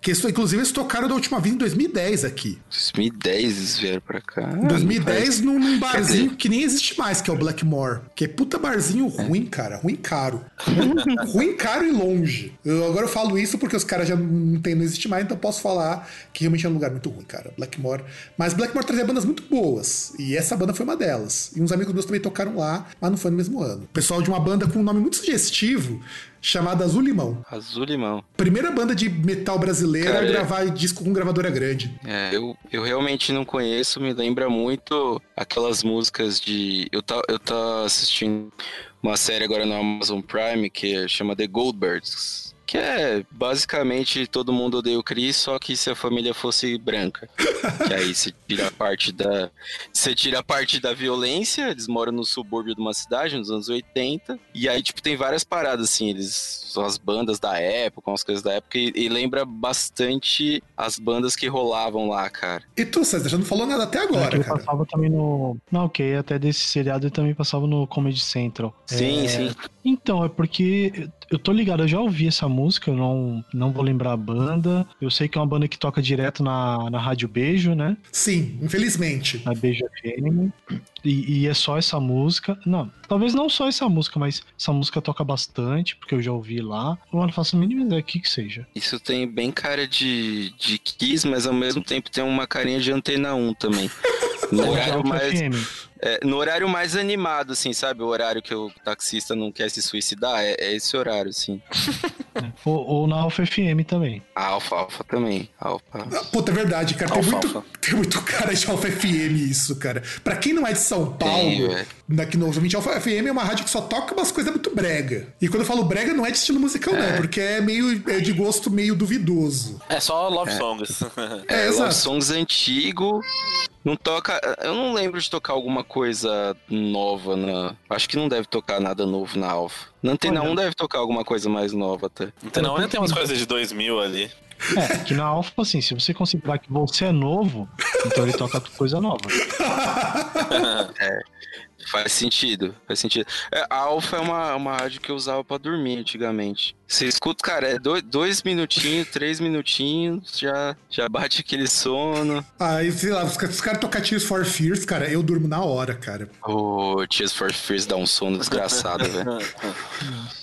Que isso, inclusive, eles tocaram da última vez em 2010 aqui. 2010 eles vieram pra cá. Em 2010, num, num barzinho que nem existe mais, que é o Blackmore. Que é puta barzinho ruim, cara. Ruim caro. ruim caro e longe. Eu, agora eu falo isso porque os caras já não, tem, não existe mais, então eu posso falar que realmente é um lugar muito ruim, cara. Blackmore. Mas Blackmore trazia bandas muito boas. E essa banda foi uma delas. E uns amigos meus também tocaram lá, mas não foi no mesmo ano. Pessoal de uma banda com um nome muito sugestivo, chamada Azul Limão. Azul Limão. Primeira banda de metal brasileira Cara, a é- gravar disco com gravadora grande. É, eu, eu realmente não conheço, me lembra muito aquelas músicas de. Eu tá, eu tá assistindo uma série agora no Amazon Prime que chama The Goldbergs. Que é basicamente todo mundo odeia o Chris, só que se a família fosse branca. que aí você tira a parte da. Você tira a parte da violência, eles moram no subúrbio de uma cidade, nos anos 80. E aí, tipo, tem várias paradas, assim, eles. São as bandas da época, umas coisas da época, e, e lembra bastante as bandas que rolavam lá, cara. E tu, César, já não falou nada até É, agora, que ele cara. passava também no. Não, ok, até desse seriado ele também passava no Comedy Central. Sim, É, sim. Então, é porque eu tô ligado, eu já ouvi essa música, eu não, não vou lembrar a banda. Eu sei que é uma banda que toca direto na, na Rádio Beijo, né? Sim, infelizmente. Na Beijo FM. E, e é só essa música. Não, talvez não só essa música, mas essa música toca bastante, porque eu já ouvi lá. Eu não faço a mínima ideia do que que seja. Isso tem bem cara de, de Kiss, mas ao mesmo tempo tem uma carinha de Antena 1 também. No horário mais, FM. É, no horário mais animado, assim, sabe? O horário que o taxista não quer se suicidar, é, é esse horário, assim. Ou, ou na Alfa FM também. A Alfa, Alfa também. Alfa. Ah, Puta, é verdade, cara. Tem Alfalfa. muito, tem muito cara de Alfa FM isso, cara. Pra quem não é de São Tem, Paulo, daqui novamente, Alfa FM é uma rádio que só toca umas coisas muito brega. E quando eu falo brega, não é de estilo musical, não, porque é meio é de gosto meio duvidoso. É só Love Songs. É, É, Love. Songs antigo. Não toca. Eu não lembro de tocar alguma coisa nova na. Acho que não deve tocar nada novo na Alfa. Na Antena Olha. 1 deve tocar alguma coisa mais nova até. Então ainda tem umas coisas de 2000 ali. É, que na Alfa, assim, se você considerar que você é novo, então ele toca coisa nova. Faz sentido, faz sentido. É, a Alfa é uma, uma rádio que eu usava pra dormir antigamente. Você escuta, cara, é dois, dois minutinhos, três minutinhos, já, já bate aquele sono. Aí, sei lá, os caras os caras tocam Tears for Fears, cara, eu durmo na hora, cara. O Tears for Fears dá um sono desgraçado, velho.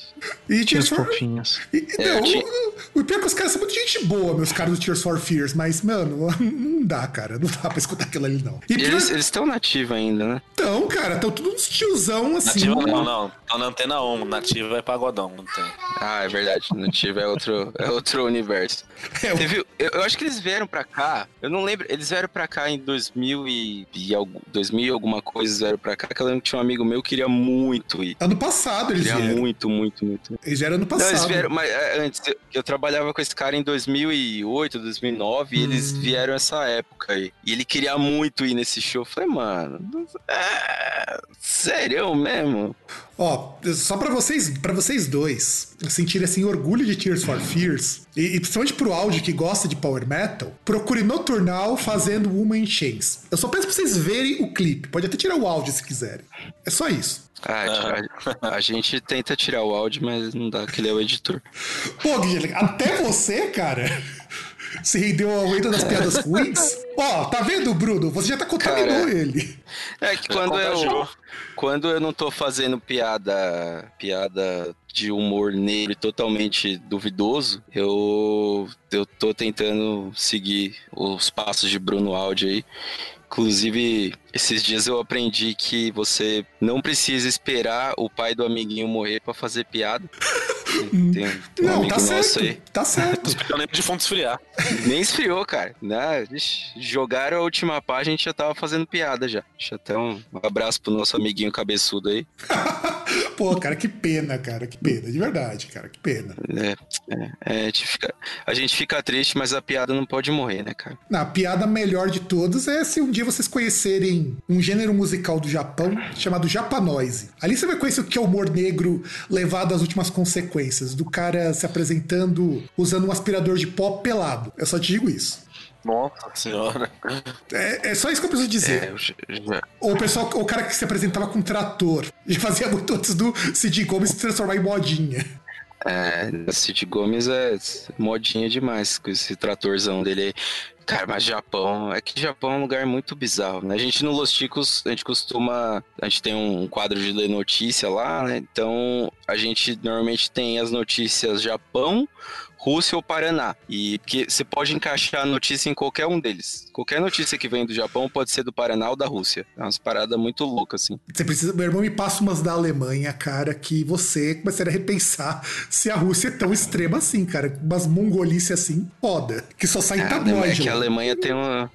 E Tears for... fofinhas. E, É, o, o pior é que os caras são muito gente boa, meus caras do Tears for Fears, mas, mano, não dá, cara. Não dá pra escutar aquilo ali, não. E pior, Eles estão nativos ainda, né? então, cara, estão tudo uns tiozão assim. Nativa não, não. Tô na antena 1. Nativa é pagodão, não tem. Ah, é verdade. Nativa é outro, é outro universo. É, Teve, eu, eu acho que eles vieram pra cá. Eu não lembro. Eles vieram pra cá em 2000 e, e algu- 2000 e alguma coisa. Eles vieram pra cá. Que eu lembro que tinha um amigo meu que queria muito ir. Ano passado eles Queria vieram. muito, muito, muito. Eles vieram ano Não, passado. eles vieram, mas é, antes, eu, eu trabalhava com esse cara em 2008, 2009, e eles Hum. vieram essa época aí. E ele queria muito ir nesse show. Eu falei, mano, não- é, sério mesmo? Ó, só pra vocês, para vocês dois sentirem assim orgulho de Tears for Fears e, e principalmente pro áudio que gosta de power metal, procure Nocturnal fazendo Woman in Chains. Eu só peço pra vocês verem o clipe. Pode até tirar o áudio se quiserem. É só isso. Ah, a, a gente tenta tirar o áudio, mas não dá, que ele é o editor. Pô, Guilherme, até você, cara. Se rendeu ao aumento das piadas ruins? Ó, tá vendo, Bruno? Você já tá contaminou Cara, ele. É que quando eu, contagiou. quando eu não tô fazendo piada, piada de humor negro e totalmente duvidoso, eu, eu tô tentando seguir os passos de Bruno Aldi aí. Inclusive, esses dias eu aprendi que você não precisa esperar o pai do amiguinho morrer pra fazer piada. Tem, tem um Não, amigo tá nosso certo. aí. Tá certo. Eu lembro de fonte esfriar. Nem esfriou, cara. Né? Jogaram a última página, a gente já tava fazendo piada já. Deixa até um, um abraço pro nosso amiguinho cabeçudo aí. Pô, cara, que pena, cara. Que pena, de verdade, cara. Que pena. É, é, é, a, gente fica, a gente fica triste, mas a piada não pode morrer, né, cara? Na a piada melhor de todas é se um dia vocês conhecerem um gênero musical do Japão chamado Japanoise. Ali você vai conhecer o que é humor negro levado às últimas consequências, do cara se apresentando usando um aspirador de pó pelado. Eu só te digo isso. Nossa senhora. É, é só isso que eu preciso dizer. É, eu já- o pessoal, o cara que se apresentava com trator. Já fazia muito antes do Cid Gomes se transformar em modinha. É, Cid Gomes é modinha demais com esse tratorzão dele. Cara, mas Japão, é que Japão é um lugar muito bizarro, né? A gente no Los Ticos, a gente costuma, a gente tem um quadro de ler notícia lá, né? Então, a gente normalmente tem as notícias Japão, Rússia ou Paraná. E que você pode encaixar a notícia em qualquer um deles. Qualquer notícia que vem do Japão pode ser do Paraná ou da Rússia. É umas paradas muito loucas, assim. Você precisa. Meu irmão me passa umas da Alemanha, cara, que você começaria a repensar se a Rússia é tão extrema assim, cara. Umas mongolice assim, foda. Que só sai É, Alemanha, tabloide. que a. Alemanha tem uma.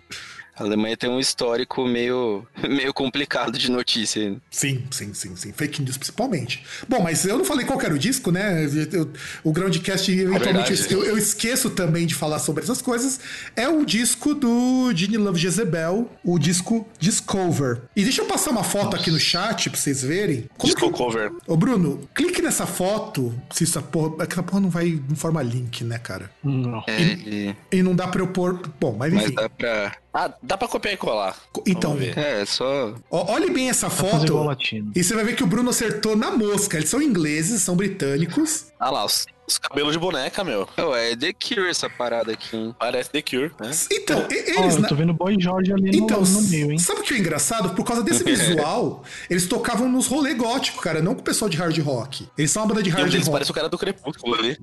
A Alemanha tem um histórico meio, meio complicado de notícia. Sim, sim, sim, sim. Fake news principalmente. Bom, mas eu não falei qual era o disco, né? Eu- o Groundcast, eventualmente, verdade. eu, eu esqueço também de falar sobre essas coisas. É o disco do Gene Love Jezebel, o disco Discover. E deixa eu passar uma foto aqui no chat pra vocês verem. Como Disco que- cover. Ô, Bruno, clique nessa foto. Se essa porra. É essa porra não vai. Não forma link, né, cara? Não. É, ele- E não dá pra eu pôr. Bom, mas mas enfim. dá pra. Ah, dá pra copiar e colar. Então, ver. É, só. ó, olhe bem essa foto. E você vai ver que o Bruno acertou na mosca. Eles são ingleses, são britânicos. Ah lá, os, os cabelos de boneca, meu. Oh, é The Cure essa parada aqui, hein? Parece The Cure, né? Então, Ó, eles. eu na- tô vendo Boy George ali no- Então, no, meio, hein? sabe o que é engraçado? Por causa desse visual, eles tocavam nos rolê gótico, cara, não com o pessoal de hard rock. Eles são uma banda de hard rock. parece o cara do Crepúsculo ali.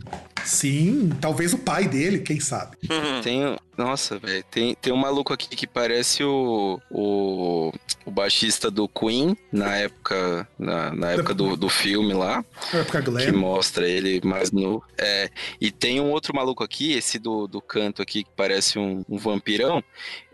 Sim, talvez o pai dele, quem sabe. Tem. Nossa, velho. Tem, tem um maluco aqui que parece o. O, o baixista do Queen na época. Na, na época do, do filme lá. Na época que glam. mostra ele mais no. É, e tem um outro maluco aqui, esse do, do canto aqui, que parece um, um vampirão.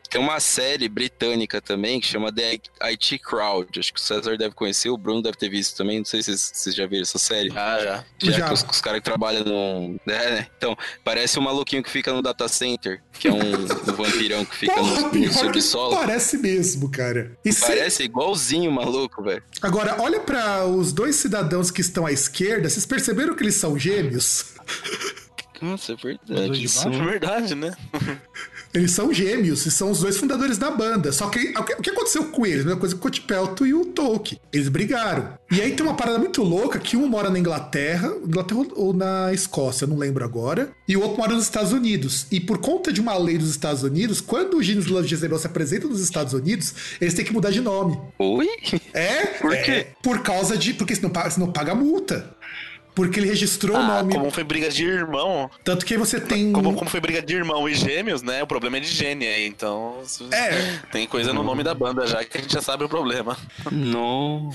Tem uma série britânica também que chama The IT Crowd. Acho que o César deve conhecer, o Bruno deve ter visto também. Não sei se vocês, já viram essa série. Ah, já. Já, Já. que os, os caras que trabalham no. É, né? Então, parece um maluquinho que fica no data center, que é um, um vampirão que fica Porra, no, no subsolo. parece mesmo, cara. E se- Parece igualzinho o maluco, velho. Agora, olha pra os dois cidadãos que estão à esquerda. Vocês perceberam que eles são gêmeos? Nossa, é verdade. de Isso. É verdade, né? Eles são gêmeos e são os dois fundadores da banda. Só que o que- aconteceu com eles? A mesma coisa com o Cotipelto e o Tolkien. Eles brigaram. E aí tem uma parada muito louca que um mora na Inglaterra, Inglaterra ou na Escócia, não lembro agora, e o outro mora nos Estados Unidos. E por conta de uma lei dos Estados Unidos, quando o Genius Love Jezebel se apresenta nos Estados Unidos, eles têm que mudar de nome. Oi? É? Por é, quê? por causa de. Porque senão paga, senão paga multa. Porque ele registrou o Ah, nome. como foi briga de irmão. Tanto que você tem. Como, como foi briga de irmão e gêmeos, né? O problema é de gênia aí. Então. É. Tem coisa no nome da banda já que a gente já sabe o problema. Não.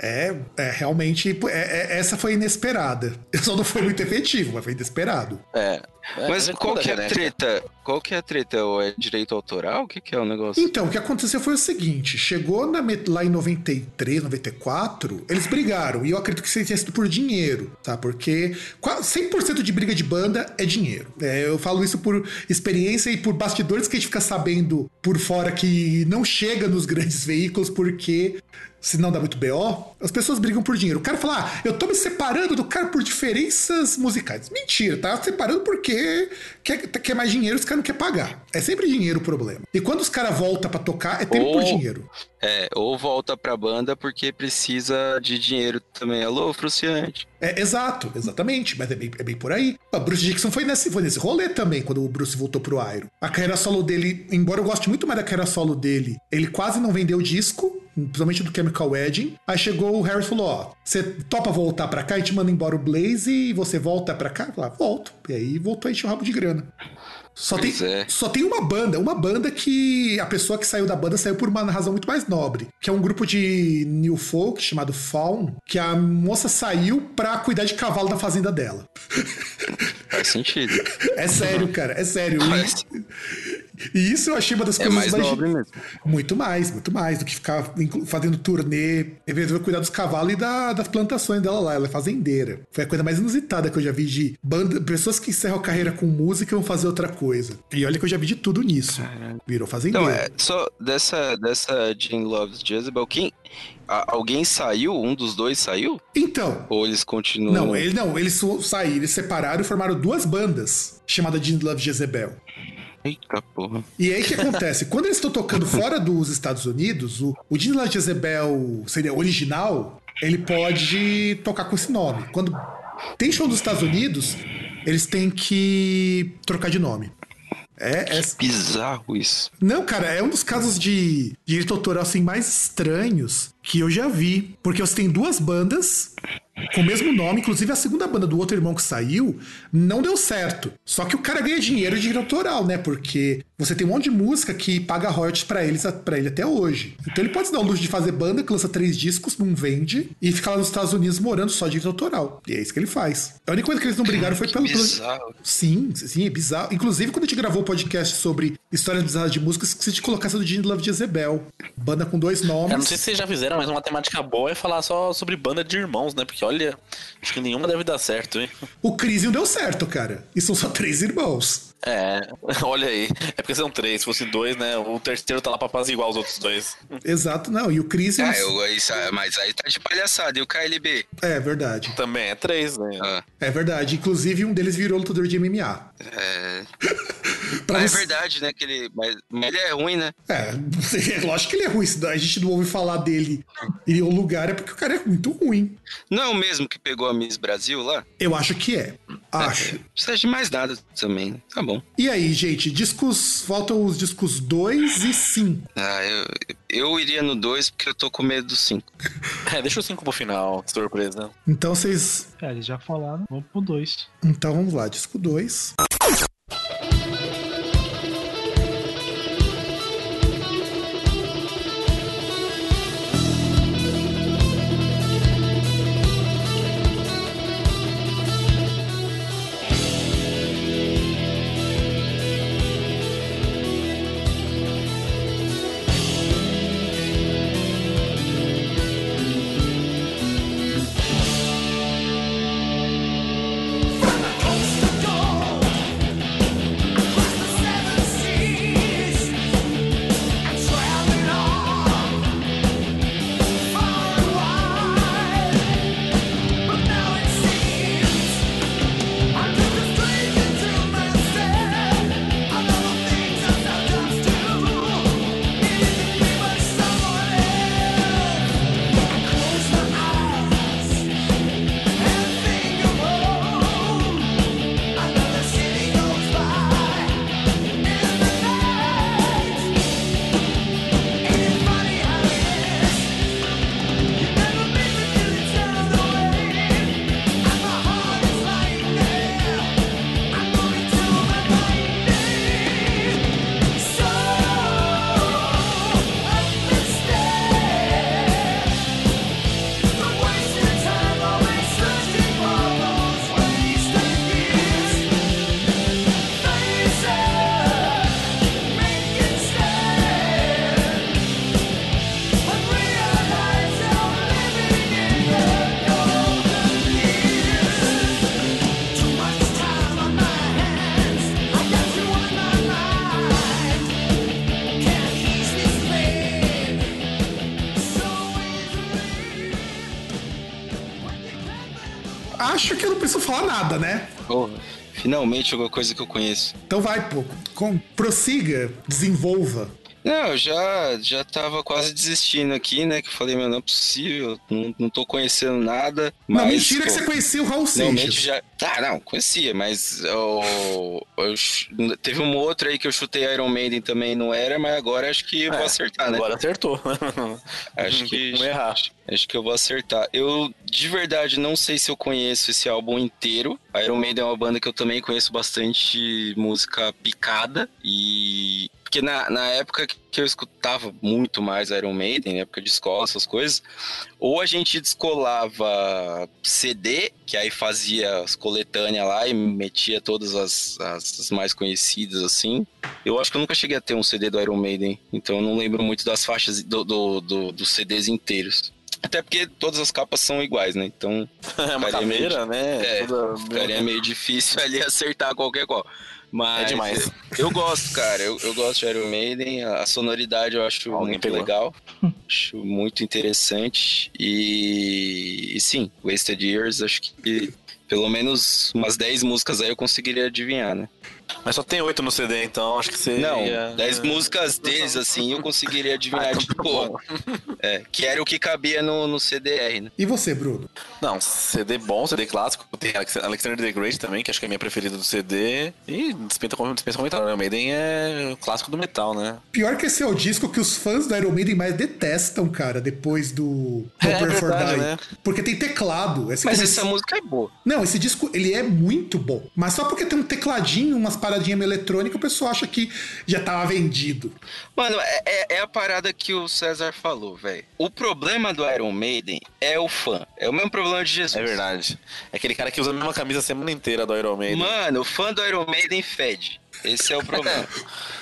É, é realmente. é- é- essa foi inesperada. Só não foi muito efetivo, mas foi inesperado. É. é, Mas gente qual que é a treta? Qual que é a treta? Ou é direito autoral? O que, que é o negócio? Então, o que aconteceu foi o seguinte: chegou na met- lá em 93, 94, eles brigaram. E eu acredito que isso tenha sido por dinheiro, tá? Porque qua- 100% de briga de banda é dinheiro. É, eu falo isso por experiência e por bastidores que a gente fica sabendo por fora que não chega nos grandes veículos, porque. Se não dá muito BO, as pessoas brigam por dinheiro. O cara fala, ah, eu tô me separando do cara por diferenças musicais. Mentira, tá separando por porque quer, quer mais dinheiro, os caras não querem pagar. É sempre dinheiro o problema. E quando os caras voltam pra tocar, é tempo por Ou- dinheiro. É, ou volta pra banda porque precisa de dinheiro também. Alô, Fruciante. É, exato, exatamente, mas é bem, é bem por aí. O Bruce Dixon foi nesse, foi nesse rolê também, quando o Bruce voltou pro Iron. A carreira solo dele, embora eu goste muito mais da carreira solo dele, ele quase não vendeu disco, principalmente do Chemical Wedding. Aí chegou o Harris e falou: Ó, você topa voltar pra cá, a gente manda embora o Blaze e você volta pra cá? Eu falei, "Ah, volto. E aí voltou a encher o rabo de grana. Só tem, é. só tem uma banda, uma banda que a pessoa que saiu da banda saiu por uma razão muito mais nobre, que é um grupo de new folk chamado Faun, que a moça saiu pra cuidar de cavalo da fazenda dela. Faz sentido. É sério, cara, é sério. E, isso eu achei uma das é coisas mais nobre mesmo. muito mais, muito mais do que ficar fazendo turnê. Resolveu cuidar dos cavalos e da- das plantações dela lá. Ela é fazendeira. Foi a coisa mais inusitada que eu já vi de banda, pessoas que encerram a carreira com música e vão fazer outra coisa. E olha que eu já vi de tudo nisso. Virou fazendeira. Então, é, só dessa, dessa Jane Loves Jezebel, quem. a- alguém saiu? Um dos dois saiu? Então, Ou eles continuam? não, ele não, eles saíram, eles separaram e formaram duas bandas, chamada Jean Love Jezebel. Eita porra. E aí o que acontece? Quando eles estão tocando fora dos Estados Unidos, o, o Jean Love Jezebel seria original, ele pode tocar com esse nome. Quando tem show nos Estados Unidos, eles têm que trocar de nome. É, é- Bizarro isso. Não, cara, é um dos casos de direito autoral assim, mais estranhos que eu já vi. Porque você tem duas bandas com o mesmo nome, inclusive a segunda banda do outro irmão que saiu não deu certo. Só que o cara ganha dinheiro de direito autoral, né? Porque você tem um monte de música que paga royalties pra eles para ele até hoje. Então ele pode se dar o luxo de fazer banda que lança três discos, não vende e fica lá nos Estados Unidos morando só de direito autoral. E é isso que ele faz. A única coisa que eles não brigaram foi Que pelo, bizarro. Sim, sim, é bizarro. Inclusive, quando a gente gravou o podcast sobre histórias bizarras de música, esqueci de colocar essa do Gene Love Jezebel. Banda com dois nomes. Eu não sei se vocês já fizeram, mas uma temática boa é falar só sobre banda de irmãos, né? Porque olha, acho que nenhuma deve dar certo, hein? O Crisium deu certo, cara. E são só três irmãos. É, olha aí. É porque são três, se fossem dois, né? O terceiro tá lá pra apaziguar os outros dois. Exato, não. E o Crisium. Ah, eu, isso, mas aí tá de palhaçada. E o KLB? É verdade. Também é três, né? Ah, É verdade. Inclusive, um deles virou lutador de MMA. é... Pra Ah, é você- verdade, né? Que ele... Mas, mas ele é ruim, né? É, lógico que ele é ruim. Se a gente não ouve falar dele em um lugar, é porque o cara é muito ruim. Não é o mesmo que pegou a Miss Brasil lá? Eu acho que é. Acho. Não precisa de mais nada também. Tá bom. E aí, gente, discos. Faltam os discos 2 e 5. Ah, eu, eu iria no 2 porque eu tô com medo do 5. É, deixa o cinco pro final, que surpresa. Então vocês. É, eles já falaram, vamos pro dois. Então vamos lá, disco 2. Né? Porra, finalmente alguma coisa que eu conheço. Então vai, pô. Com, prossiga, desenvolva. Não, eu já, já tava quase desistindo aqui, né? Que eu falei, meu, não é possível, não, não tô conhecendo nada. não, mas, mentira pô, que você conhecia o Raul Realmente Seixas. já. Tá, não, conhecia, mas eu, eu teve um outro aí que eu chutei Iron Maiden também não era, mas agora acho que eu vou É, acertar, né? Agora acertou. Acho Não que. como errar. Acho que eu vou acertar. Eu, de verdade, não sei se eu conheço esse álbum inteiro. Iron Maiden é uma banda que eu também conheço bastante música picada. E. Porque na, na época que eu escutava muito mais Iron Maiden, época de escola, essas coisas, ou a gente descolava CD, que aí fazia as coletâneas lá e metia todas as, as, as mais conhecidas, assim. Eu acho que eu nunca cheguei a ter um CD do Iron Maiden, então eu não lembro muito das faixas do, do, do- dos CDs inteiros. Até porque todas as capas são iguais, né? Então É uma Ficaria meio caveira, né? É, Toda- ficaria meio difícil ali acertar qualquer qual. Mas É demais. Eu, eu gosto, cara. Eu, eu gosto de Iron Maiden. A sonoridade eu acho Alguém muito pegou. legal. acho muito interessante. E, e sim, Wasted Years, acho que pelo menos umas 10 músicas aí eu conseguiria adivinhar, né? Mas só tem oito no CD, então acho que você. Não, 10 músicas deles, assim, eu conseguiria adivinhar Ah, de então tá boa. É, que era o que cabia no, no CDR, né? E você, Bruno? Não, CD bom, CD clássico. Tem Alex- Alexander the Great também, que acho que é a minha preferida do CD. E dispensa, com- dispensa comentário, né? Maiden é o clássico do metal, né? Pior que esse é o disco que os fãs do Iron Maiden mais detestam, cara, depois do É, Prepare for Die. né? Porque tem teclado. Esse Mas essa música é boa. Não, esse disco, ele é muito bom. Mas só porque tem um tecladinho, umas paradinhas meio eletrônicas, o pessoal acha que já tava vendido. Mano, é, é- é a parada que o César falou, velho. O problema do Iron Maiden é o fã. É o mesmo problema de Jesus. É verdade. É aquele cara que usa a mesma camisa a semana inteira do Iron Maiden. Mano, o fã do Iron Maiden fede. Esse é o problema.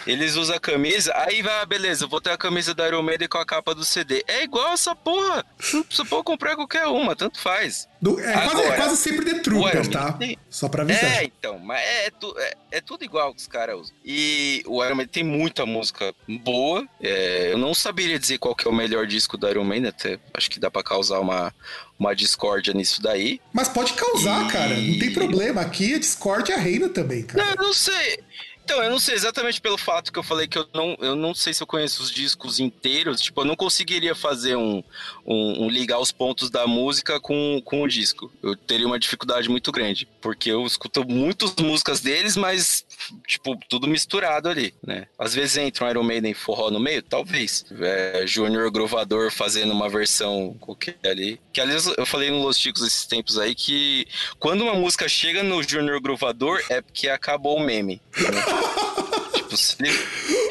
Eles usam a camisa, aí vai, ah, beleza, vou ter a camisa do Iron Maiden com a capa do CD. É igual essa porra. Você pode comprar qualquer uma, tanto faz. Do- é, quase, é Agora, quase sempre The Trooper, tá? Maiden- Só pra avisar. É, então, mas é, tu- é- é tudo igual que os caras usam. E o Iron Maiden tem muita música boa. É, eu não saberia dizer qual que é o melhor disco do Iron Maiden, até acho que dá pra causar uma, uma discórdia nisso daí. Mas pode causar, E- cara. Não tem problema. Aqui a Discord é a reina também, cara. Não, eu não sei. Então, eu não sei exatamente pelo fato que eu falei que eu não, eu não sei se eu conheço os discos inteiros. Tipo, eu não conseguiria fazer um, um- um ligar os pontos da música com, com o disco. Eu teria uma dificuldade muito grande. Porque eu escuto muitas músicas deles, mas, tipo, tudo misturado ali, né? Às vezes entra um Iron Maiden forró no meio, talvez. É, Junior Grovador fazendo uma versão qualquer ali. Que, aliás, eu falei no Los Chicos esses tempos aí que quando uma música chega no Junior Grovador é porque acabou o meme. né? tipo, se ele,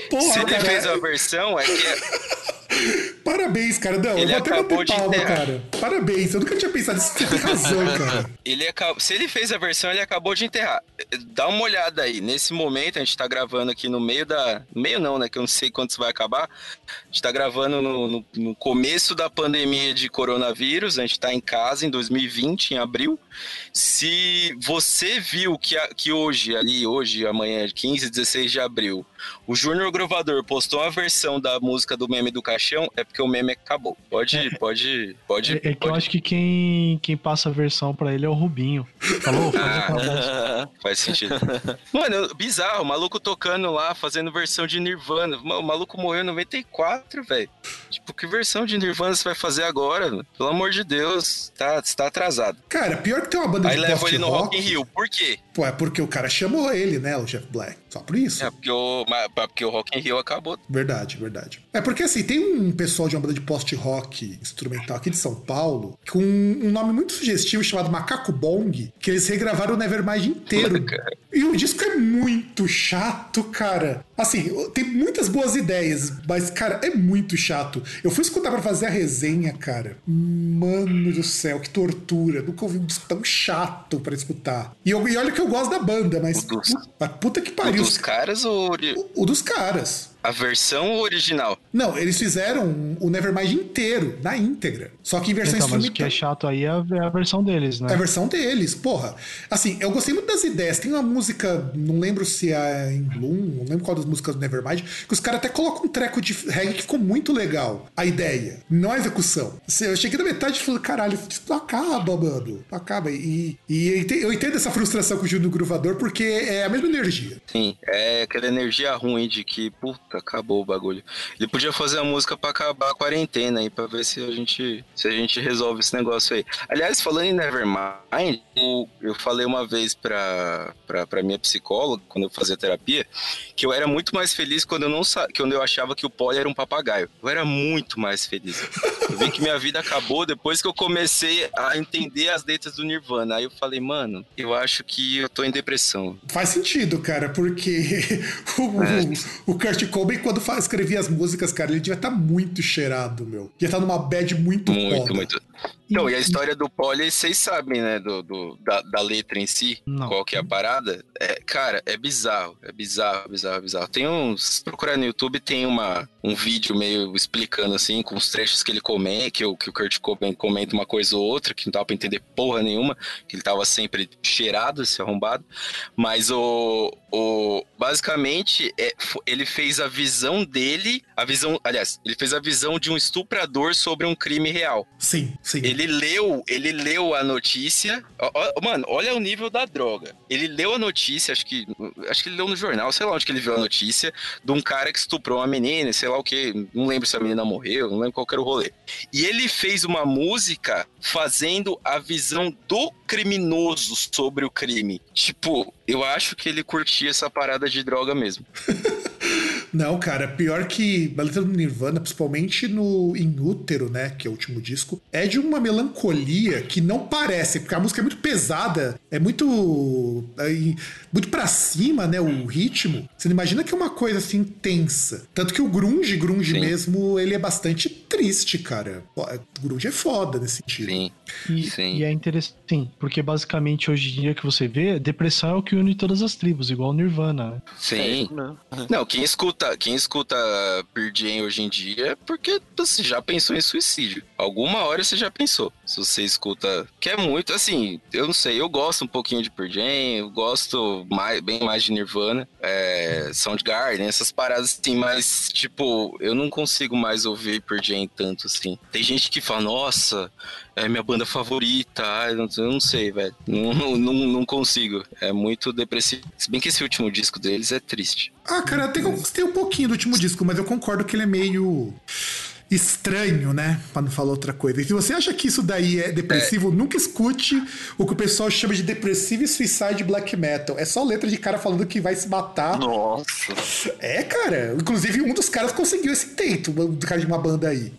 Porra, se ele fez a versão, é que. Parabéns, cara. Não, Ele eu vou até acabou bater de palma, enterrar. cara. Parabéns. Eu nunca tinha pensado nisso. Você tem razão, cara. Ele acabou, se ele fez a versão, ele acabou de enterrar. Dá uma olhada aí. Nesse momento, a gente tá gravando aqui no meio da. Meio não, né? Que eu não sei quando isso vai acabar. A gente tá gravando no, no- no começo da pandemia de coronavírus. A gente tá em casa em 2020, em abril. Se você viu que, a- que hoje, ali, hoje, amanhã, 15, 16 de abril, o Júnior Grovador postou uma versão da música do meme do caixão, é porque o meme acabou. Pode, pode, pode. É, é que eu pode- acho que quem, quem passa a versão pra ele é o Rubinho. Falou? Faz Ah. Faz sentido. Mano, bizarro, o maluco tocando lá, fazendo versão de Nirvana. O maluco morreu em 94, velho. Tipo, que versão de Nirvana você vai fazer agora? mano? Pelo amor de Deus, tá, você tá atrasado. Cara, pior que tem uma banda Aí de leva ele no Rock post-rock. in Rio. Por quê? Pô, é porque o cara chamou ele, né, o Jeff Black. Só por isso. É porque o, porque o Rock in Rio acabou. Verdade, verdade. É porque assim, tem um pessoal de uma banda de post-rock instrumental aqui de São Paulo com um nome muito sugestivo chamado Macaco Bong, que eles regravaram o Nevermind inteiro. E o disco é muito chato, cara. Assim, tem muitas boas ideias, mas, cara, é muito chato. Eu fui escutar pra fazer a resenha, cara. Mano do céu, que tortura. Nunca ouvi um disco tão chato pra escutar. E, eu- e olha que eu gosto da banda, mas. O dos- pu- mas puta que O pariu. dos caras ou. O, o dos caras. A versão original. Não, eles fizeram o Nevermind inteiro, na íntegra. Só que em versão Então, mas o que é instrumental. chato aí é a, é a versão deles, né? É a versão deles, porra. Assim, eu gostei muito das ideias. Tem uma música, não lembro se é em Bloom, não lembro qual das músicas do Nevermind, que os caras até colocam um treco de reggae que ficou muito legal. A ideia, não a execução. Se Eu cheguei na metade e falei, caralho, isso acaba, mano. Acaba. E, e eu ente- eu entendo essa frustração com o Júnior Gruvador, porque é a mesma energia. Sim, é aquela energia ruim de que, puta, acabou o bagulho. Ele podia fazer a música pra acabar a quarentena aí, pra ver se a gente, se a gente resolve esse negócio aí. Aliás, falando em Nevermind, eu, eu falei uma vez pra, pra, pra minha psicóloga, quando eu fazia terapia, que eu era muito mais feliz quando eu não quando eu achava que o Polly era um papagaio. Eu era muito mais feliz. Eu vi que minha vida acabou depois que eu comecei a entender as letras do Nirvana. Aí eu falei, mano, eu acho que eu tô em depressão. Faz sentido, cara, porque o, É. o, o Kurt Cobain, quando fa- escrevia as músicas, cara, ele devia estar muito cheirado, meu. Ia estar numa bad muito, Muito, foda. muito. Então, e a história do Polly, vocês sabem, né? Do, do- da, da letra em si, Não. qual que é a parada. É, cara, é bizarro, é bizarro, bizarro, bizarro. Tem uns. Se procurar no YouTube, tem uma, um vídeo meio explicando assim, com os trechos que ele comenta, que o, que o Kurt Cobain comenta uma coisa ou outra, que não dava pra entender porra nenhuma, que ele tava sempre cheirado, esse arrombado. Mas o. o basicamente, é, ele fez a visão dele, a visão. Aliás, ele fez a visão de um estuprador sobre um crime real. Sim, sim. Ele leu, ele leu a notícia. Ó, ó, mano, olha o nível da droga. Ele leu a notícia, acho que acho que ele leu no jornal, sei lá onde que ele viu a notícia, de um cara que estuprou uma menina, sei lá o que, não lembro se a menina morreu, não lembro qual era o rolê. E ele fez uma música fazendo a visão do criminoso sobre o crime. Tipo, eu acho que ele curtia essa parada de droga mesmo. Não, cara, pior que a letra do Nirvana, principalmente no Em Útero, né, que é o último disco, é de uma melancolia que não parece, porque a música é muito pesada, é muito é, muito para cima, né, o ritmo. Você não imagina que é uma coisa assim tensa. Tanto que o grunge, grunge Sim. mesmo, ele é bastante triste, cara. O grunge é foda nesse sentido. Sim. E, Sim. e é interessante, sim, porque basicamente hoje em dia que você vê, depressão é o que une todas as tribos, igual o Nirvana. né? Sim. Não. Não, quem escuta, quem escuta Pearl Jam hoje em dia é porque você já pensou em suicídio. Alguma hora você já pensou. Se você escuta, que é muito assim, eu não sei, eu gosto um pouquinho de Pearl Jam, eu gosto mais, bem mais de Nirvana, é, Soundgarden, essas paradas assim, mas tipo, eu não consigo mais ouvir Pearl Jam tanto assim. Tem gente que fala, nossa, é minha banda favorita, eu não, sei, velho. Não, não, não consigo. É muito depressivo. Se bem que esse último disco deles é triste. Ah, cara, até que eu gostei um pouquinho do último disco, mas eu concordo que ele é meio estranho, né? Pra não falar outra coisa. E se você acha que isso daí é depressivo, nunca escute o que o pessoal chama de depressivo e suicide black metal. É só letra de cara falando que vai se matar. Nossa. É, cara. Inclusive, um dos caras conseguiu esse intento, um cara de uma banda aí.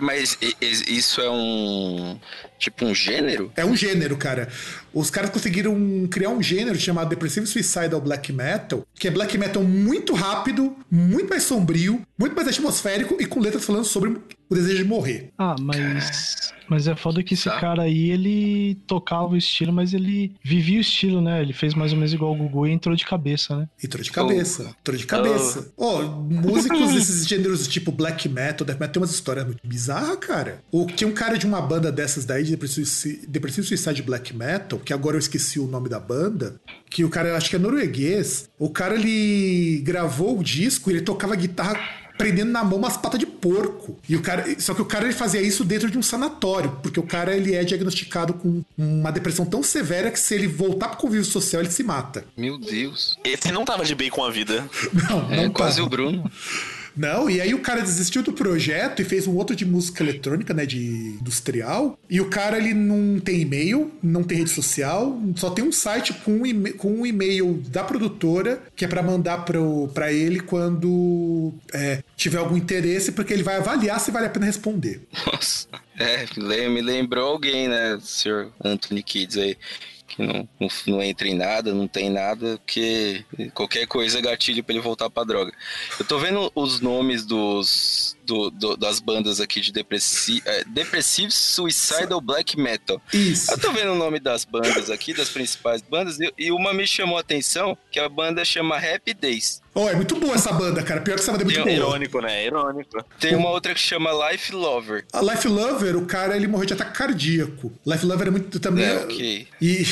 Mas isso é um. Tipo um gênero? É um gênero, cara. Os caras conseguiram criar um gênero chamado Depressive Suicidal Black Metal, que é black metal muito rápido, muito mais sombrio, muito mais atmosférico e com letras falando sobre o desejo de morrer. Ah, mas. Mas é foda que esse Tá. cara aí, ele tocava o estilo, mas ele vivia o estilo, né? Ele fez mais ou menos igual o Gugu e entrou de cabeça, né? Entrou de cabeça. Entrou de cabeça. Ó, músicos desses gêneros tipo black metal, death metal, tem umas histórias muito bizarras, cara. O, tinha um cara de uma banda dessas daí, de Depressive Suicide Black Metal, que agora eu esqueci o nome da banda, que o cara, acho que é norueguês. O cara, ele gravou o disco e ele tocava guitarra prendendo na mão umas patas de porco. E o cara, só que o cara ele fazia isso dentro de um sanatório, porque o cara ele é diagnosticado com uma depressão tão severa que se ele voltar pro convívio social ele se mata. Meu Deus. Esse não tava de bem com a vida. Não, É não quase tava. o Bruno. Não, e aí o cara desistiu do projeto e fez um outro de música eletrônica, né, de industrial. E o cara, ele não tem e-mail, não tem rede social, só tem um site com um e-mail da produtora, que é pra mandar pro, pra ele quando é, tiver algum interesse, porque ele vai avaliar se vale a pena responder. Nossa. É, me lem- me lembrou alguém, né? Senhor Anthony Kids aí. Que não, não, não entra em nada, não tem nada, porque qualquer coisa é gatilho pra ele voltar pra droga. Eu tô vendo os nomes dos, do- do- das bandas aqui de depressi, é, Depressive Suicidal Black Metal. Isso. Eu tô vendo o nome das bandas aqui, das principais bandas, e, e uma me chamou a atenção, que a banda chama Happy Days. Oh, é muito boa essa banda, cara. Pior que essa banda é muito Eu- boa. Irônico, né? Irônico. Tem uma outra que chama Life Lover. A Life Lover, o cara, ele morreu de ataque cardíaco. Life Lover é muito também. É, ok. E,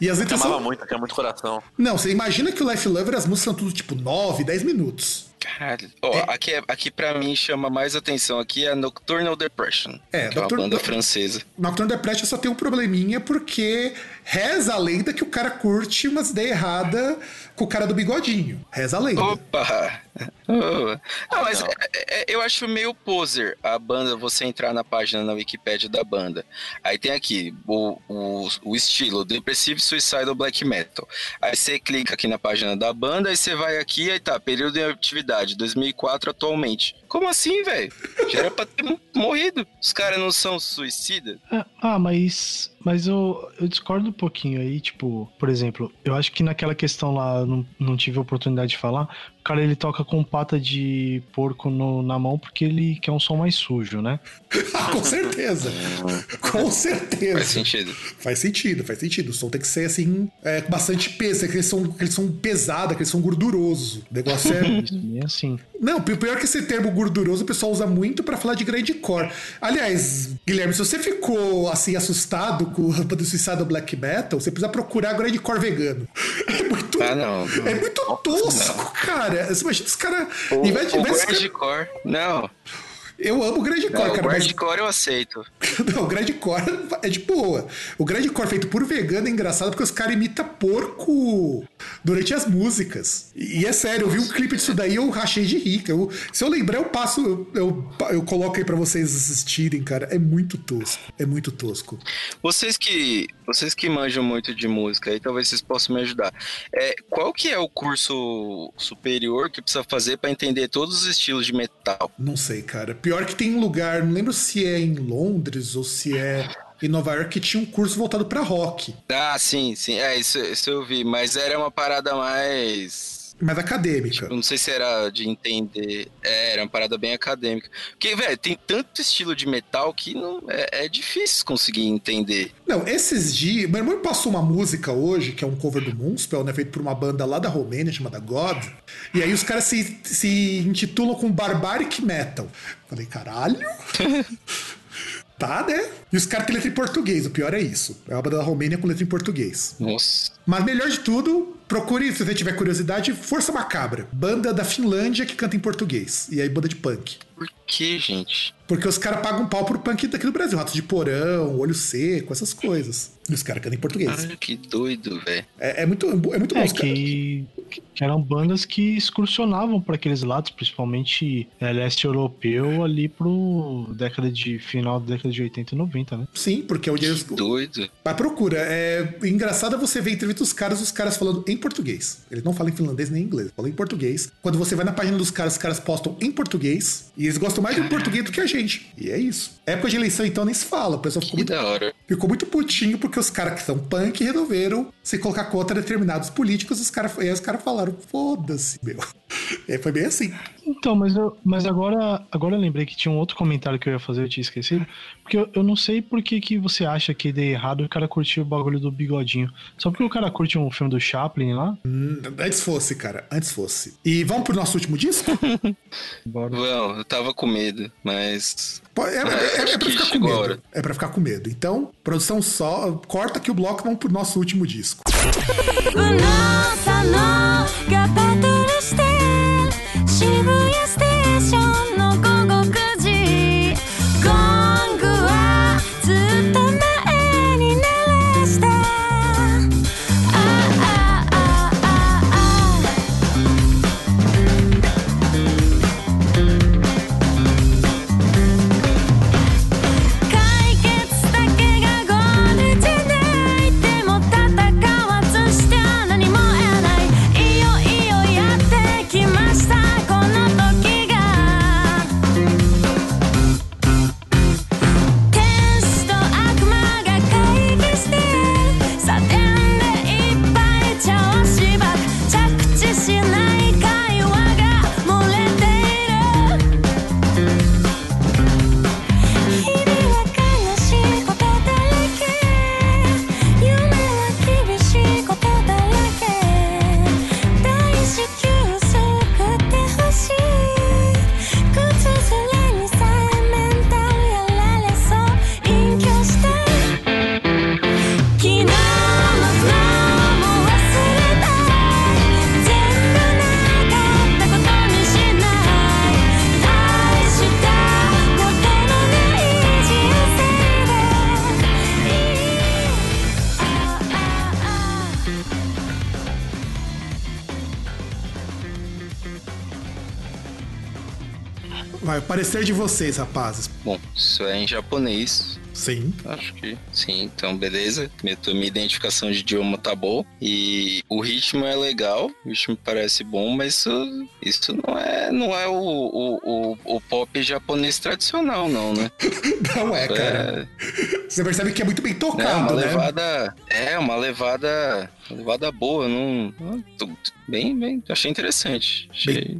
e as letras Amava são. muito, tinha muito coração. Não, você imagina que o Life Lover, as músicas são tudo tipo 9, 10 minutos. Caralho. Ó, aqui, é- aqui pra mim chama mais atenção aqui é Nocturnal Depression. É, que é uma banda francesa. Nocturne Depression só tem um probleminha porque reza a lenda que o cara curte umas ideias erradas com o cara do bigodinho. Reza a lenda. Opa! Oh. Não, mas não. é- é- eu acho meio poser a banda, você entrar na página na Wikipédia da banda. Aí tem aqui o, o, o estilo Depressive Suicidal Black Metal. Aí você clica aqui na página da banda, aí você vai aqui, aí tá, período de atividade, 2004 atualmente. Como assim, velho? Já era pra ter morrido. Os caras não são suicidas? É, ah, mas. Mas eu, eu discordo um pouquinho aí, tipo, por exemplo, eu acho que naquela questão lá, eu não, não tive a oportunidade de falar, o cara ele toca com pata de porco no- na mão porque ele quer um som mais sujo, né? Ah, com certeza. com certeza. Faz sentido. Faz sentido, faz sentido. O som tem que ser assim, é, com bastante peso, aquele som, aquele som pesado, aquele som gorduroso. O negócio é. Isso é assim. Não, o pior que esse termo gorduroso o pessoal usa muito pra falar de grindcore. Aliás, Guilherme, se você ficou assim assustado com a banda suicida Black Metal, você precisa procurar grindcore vegano. É muito, Ah, não. é muito tosco, cara. Você imagina os caras. O de- Grindcore, não. Eu amo grindcore, Não, o cara. mas- Grindcore eu aceito. Não, o grindcore é de boa. O grindcore feito por vegano é engraçado porque os caras imitam porco durante as músicas. E, é sério, eu vi um clipe disso daí eu rachei de rica. Eu- se eu lembrar, eu passo, eu, eu, eu coloco aí pra vocês assistirem, cara. É muito tosco. É muito tosco. Vocês que, vocês que manjam muito de música, aí talvez vocês possam me ajudar. É, qual que é o curso superior que precisa fazer pra entender todos os estilos de metal? Não sei, cara. Pior que tem um lugar, não lembro se é em Londres ou se é em Nova York, que tinha um curso voltado pra rock. Ah, sim, sim. É, isso, isso eu vi. Mas era uma parada mais. Mas acadêmica. Eu não sei se era de entender. É, era uma parada bem acadêmica. Porque, velho, tem tanto estilo de metal que não, é, é difícil conseguir entender. Não, esses dias. Meu irmão me passou uma música hoje, que é um cover do Moonspell, né? Feito por uma banda lá da Romênia chamada God. E aí os caras se, se intitulam com Barbaric Metal. Falei, caralho? tá, né? E os caras têm letra em português, o pior é isso. É uma banda da Romênia com letra em português. Nossa. Mas melhor de tudo, procure, se você tiver curiosidade, Força Macabra. Banda da Finlândia que canta em português. E aí, banda de punk. Por que, gente? Porque os caras pagam pau pro punk daqui do Brasil. Ratos de porão, olho seco, essas coisas. E os caras cantam em português. Ai, que doido, velho. É, é muito, é muito bom, É os caras. que, que eram bandas que excursionavam para aqueles lados, principalmente é, leste europeu, ali pro década de final da década de 80 e 90, né? Sim, porque é onde eles. Doido. Mas procura. É engraçado você ver entrevista dos caras, os caras falando em português. Eles não falam em finlandês nem em inglês, falam em português. Quando você vai na página dos caras, os caras postam em português. E eles gostam mais do português do que a gente. E é isso. Época de eleição, então, nem se fala. O pessoal ficou Que muito da hora. Ficou muito putinho porque os caras que são punk resolveram se colocar contra determinados políticos. Os cara, e aí os caras falaram: foda-se, meu. É, foi bem assim. Então, mas, eu, mas agora, agora eu lembrei que tinha um outro comentário que eu ia fazer, eu tinha esquecido. Porque eu, eu não sei por que, que você acha que deu errado o cara curtir o bagulho do bigodinho. Só porque o cara curte um filme do Chaplin lá? Hum, Antes fosse, cara. Antes fosse. E vamos pro nosso último disco? Bora. Bom, eu tava com medo, mas. É, é, é, é pra ficar com medo. É pra ficar com medo. Então, produção só. Corta que o bloco vamos pro nosso último disco. Station Parecer de vocês, rapazes. Bom, isso é em japonês. Sim. Acho que sim, então beleza. Minha, minha identificação de idioma tá boa. E o ritmo é legal, o ritmo parece bom, mas isso, isso não é, não é o, o, o, o pop japonês tradicional, não, né? Não é, cara. Você percebe que é muito bem É, é tocado, uma né? levada. É, uma levada. Levada boa. Não, não- bem, bem. Achei interessante. Achei,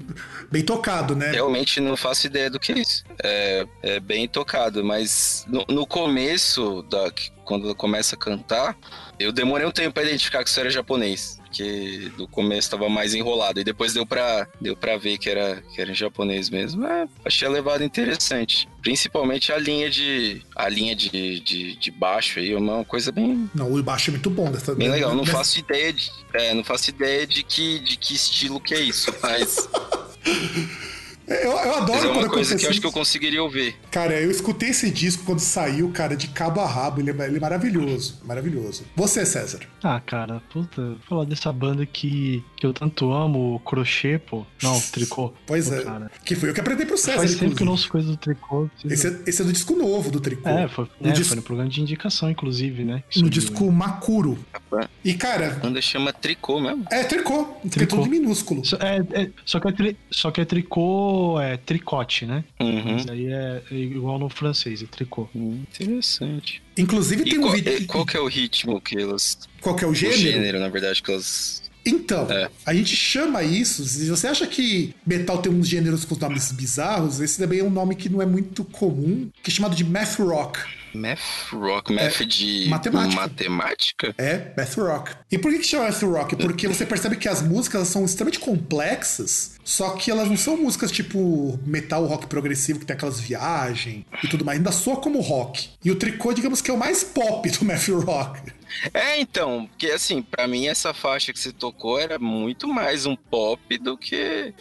Bem tocado, né? Realmente não faço ideia do que é isso. É, é bem tocado, mas no, no começo, da, quando ela começa a cantar, eu demorei um tempo pra identificar que isso era japonês. Porque do começo tava mais enrolado. E depois deu pra, deu pra ver que era, que era em japonês mesmo. É, achei a levada interessante. Principalmente a linha de. A linha de, de, de baixo aí, uma coisa bem, Não, o baixo é muito bom dessa. bem legal. Não faço ideia de. É, não faço ideia de que, de que estilo que é isso. Mas, Eu, eu mas adoro é quando uma coisa que eu acho que eu conseguiria ouvir. Cara, eu escutei esse disco quando saiu, cara, de cabo a rabo. Ele é, ele é maravilhoso. Maravilhoso. Você, César. Ah, cara, puta, falar dessa banda que, que eu tanto amo, o crochê, pô. Não, tricô. Pois Pô, é. Cara. Que foi eu que aprendi pro César, Faz tempo que eu não ouço coisa do tricô. Esse é, esse é do disco novo do Tricô. É, foi, no é, disco, foi no programa de indicação, inclusive, né? no subiu, disco Makuro. E, cara, A banda chama Tricô mesmo. é tricô. Fica Tricô. tudo minúsculo. Só, é, é- só, que é tri- só que é tricô, é tricote, né? Uhum. Isso aí é, é igual no francês, é tricô. Hum, Interessante. Inclusive E tem um qual, vídeo. é- qual que é o ritmo que elas. Qual que é o O gênero? gênero, na verdade, que elas. Então, É. a gente chama isso. Se você acha que metal tem uns gêneros com nomes bizarros, esse também é um nome que não é muito comum, que é chamado de math rock. Math rock, math de É, matemática. matemática? É, math rock. E por que, que chama math rock? Porque você percebe que as músicas são extremamente complexas, só que elas não são músicas tipo metal rock progressivo, que tem aquelas viagens e tudo mais. Ainda soa como rock. E o tricô, digamos que é o mais pop do math rock. É, então, porque assim, pra mim essa faixa que você tocou era muito mais um pop do que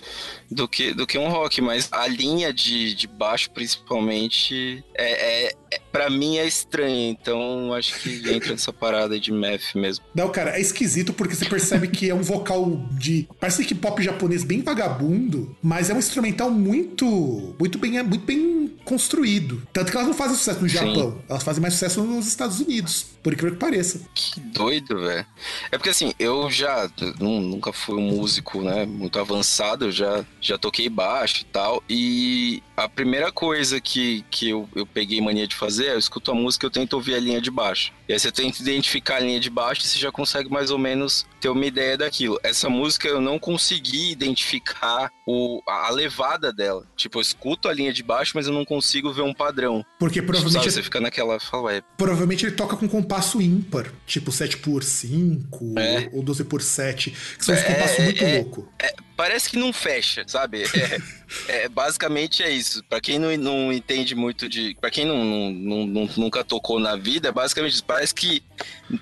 do que, do que um rock, mas a linha de, de baixo, principalmente, é, é, pra mim é estranha, então acho que entra nessa parada de math mesmo. Não, cara, é esquisito porque você percebe que é um vocal de. Parece que pop japonês bem vagabundo, mas é um instrumental muito. Muito bem, muito bem construído. Tanto que elas não fazem sucesso no Sim. Japão, elas fazem mais sucesso nos Estados Unidos, por incrível que pareça. Que doido, velho. É porque assim, eu já nu- nunca fui um músico, né, muito avançado, eu já, já toquei baixo e tal, e a primeira coisa que, que eu, eu peguei mania de fazer eu escuto a música e eu tento ouvir a linha de baixo. E aí você tenta identificar a linha de baixo e você já consegue mais ou menos ter uma ideia daquilo. Essa música eu não consegui identificar o, a levada dela. Tipo, eu escuto a linha de baixo, mas eu não consigo ver um padrão. Porque Tipo, provavelmente, sabe, você fica naquela, fala, ué, provavelmente ele toca com compasso ímpar, tipo 7 por 5 É. ou 12 por 7, que são uns É, compassos é, muito é. loucos. parece que não fecha, sabe? É, é, basicamente é isso. Pra quem não, não entende muito de. Pra quem não, não- não- nunca tocou na vida, é basicamente isso. Parece que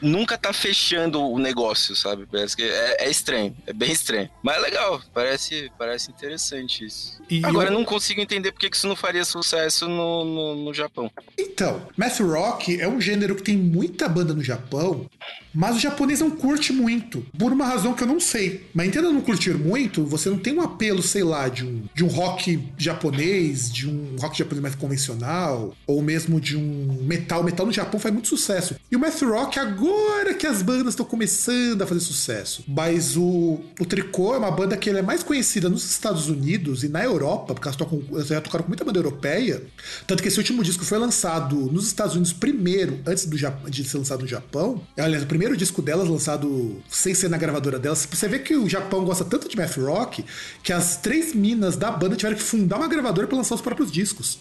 nunca tá fechando o negócio, sabe? Parece que é, é estranho, é bem estranho. Mas é legal, parece, parece interessante isso. E Agora, eu- não consigo entender por que que isso não faria sucesso no, no, no Japão. Então, math rock é um gênero que tem muita banda no Japão, mas o japonês não curte muito, por uma razão que eu não sei. Mas entenda não curtir muito, você não tem um apelo, sei lá, de um, de um rock japonês, de um rock japonês mais convencional, ou mesmo de um metal. Metal no Japão faz muito sucesso. E o math rock agora que as bandas estão começando a fazer sucesso. Mas o, o Tricô é uma banda que é mais conhecida nos Estados Unidos e na Europa, porque elas, tocam, elas já tocaram com muita banda europeia. Tanto que esse último disco foi lançado nos Estados Unidos primeiro, antes do, de ser lançado no Japão. Aliás, o primeiro disco delas lançado sem ser na gravadora delas. Você vê que o Japão gosta tanto de math rock que as três minas da banda tiveram que fundar uma gravadora para lançar os próprios discos.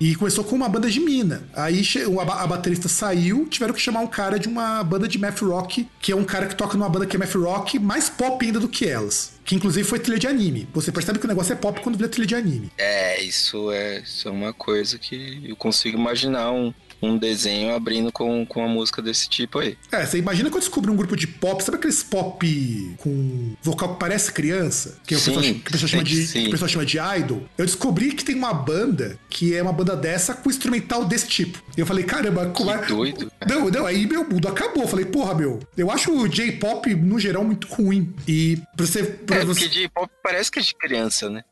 E começou com uma banda de mina. Aí a baterista saiu, tiveram que chamar um cara de uma banda de math rock, que é um cara que toca numa banda que é math rock, mais pop ainda do que elas. Que inclusive foi trilha de anime. Você percebe que o negócio é pop quando vira trilha de anime. É, isso é, isso é uma coisa que eu consigo imaginar um, um desenho abrindo com, com uma música desse tipo aí. É, você imagina quando descobre um grupo de pop, sabe aqueles pop com vocal que parece criança? Que, Sim, que, pessoal chama de, sim. que o pessoal chama de idol. Eu descobri que tem uma banda que é uma banda dessa com instrumental desse tipo. Eu falei, caramba, como é. Que doido. Não, não, aí meu mundo acabou. Eu falei, porra, meu, eu acho o J-pop, no geral, muito ruim. E pra você. Pra É, você... porque J-pop parece que é de criança, né?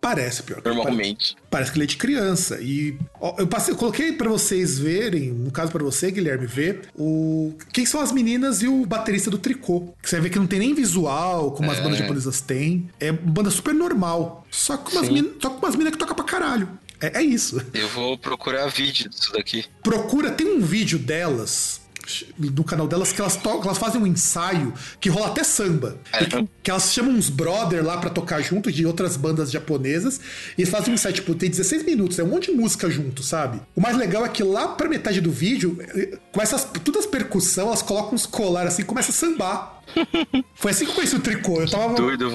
Parece, pior. que Normalmente. Parece que ele é de criança. E ó, eu, passei, eu coloquei pra vocês verem, no caso pra você, Guilherme, ver o quem são as meninas e o baterista do tricô. Que você ver que não tem nem visual, como as É. bandas japonesas têm. É uma banda super normal. Só com umas minas, que tocam pra caralho. É, é isso. Eu vou procurar vídeo disso daqui. Procura, tem um vídeo delas no canal delas que elas elas fazem um ensaio que rola até samba. É. Que, que elas chamam uns brother lá pra tocar junto de outras bandas japonesas. E eles fazem um ensaio, tipo, tem 16 minutos, é um monte de música junto, sabe? O mais legal é que lá pra metade do vídeo, eh, começa as, todas as percussões, elas colocam uns colar assim e começa a sambar. Foi assim que eu conheci o tricô. Eu tava, Doido,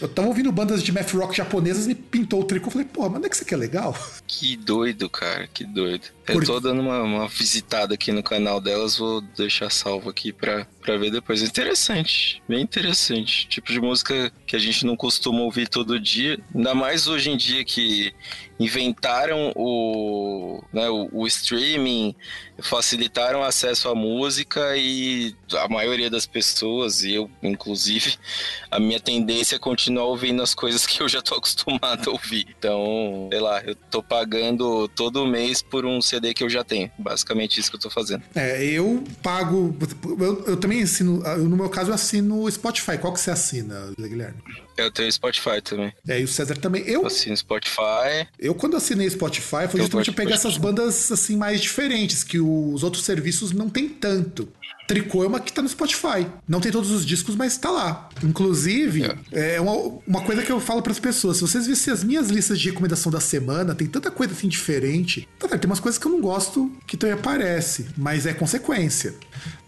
eu tava ouvindo bandas de math rock japonesas e pintou o tricô. Eu falei, pô, mas não é que isso aqui é legal? Que doido, cara, que doido. Eu Por- tô dando uma, uma visitada aqui no canal delas, vou deixar salvo aqui pra, pra ver depois. Interessante, bem interessante. Tipo de música que a gente não costuma ouvir todo dia. Ainda mais hoje em dia que inventaram o, né, o, o streaming, facilitaram o acesso à música e a maioria das pessoas, e eu inclusive, a minha tendência é continuar ouvindo as coisas que eu já tô acostumado a ouvir. Então, sei lá, eu tô pagando todo mês por um CD que eu já tenho. Basicamente isso que eu tô fazendo. É, eu pago. Eu, eu também assino. No meu caso, eu assino Spotify. Qual que você assina, Guilherme? Eu tenho Spotify também. É, e o César também. Eu, assino Spotify. eu quando assinei Spotify, foi justamente eu pegar essas bandas assim mais diferentes, que os outros serviços não tem tanto. Tricô é uma que tá no Spotify. Não tem todos os discos, mas tá lá. Inclusive, é uma, uma coisa que eu falo pras pessoas: se vocês vissem as minhas listas de recomendação da semana, tem tanta coisa assim diferente. Tá, certo, tem umas coisas que eu não gosto que também aparece, mas é consequência.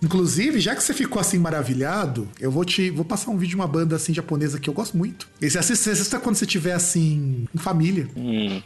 Inclusive, já que você ficou assim maravilhado, eu vou te vou passar um vídeo de uma banda assim japonesa que eu gosto muito. E assiste, você assista quando você estiver assim em família. Hum.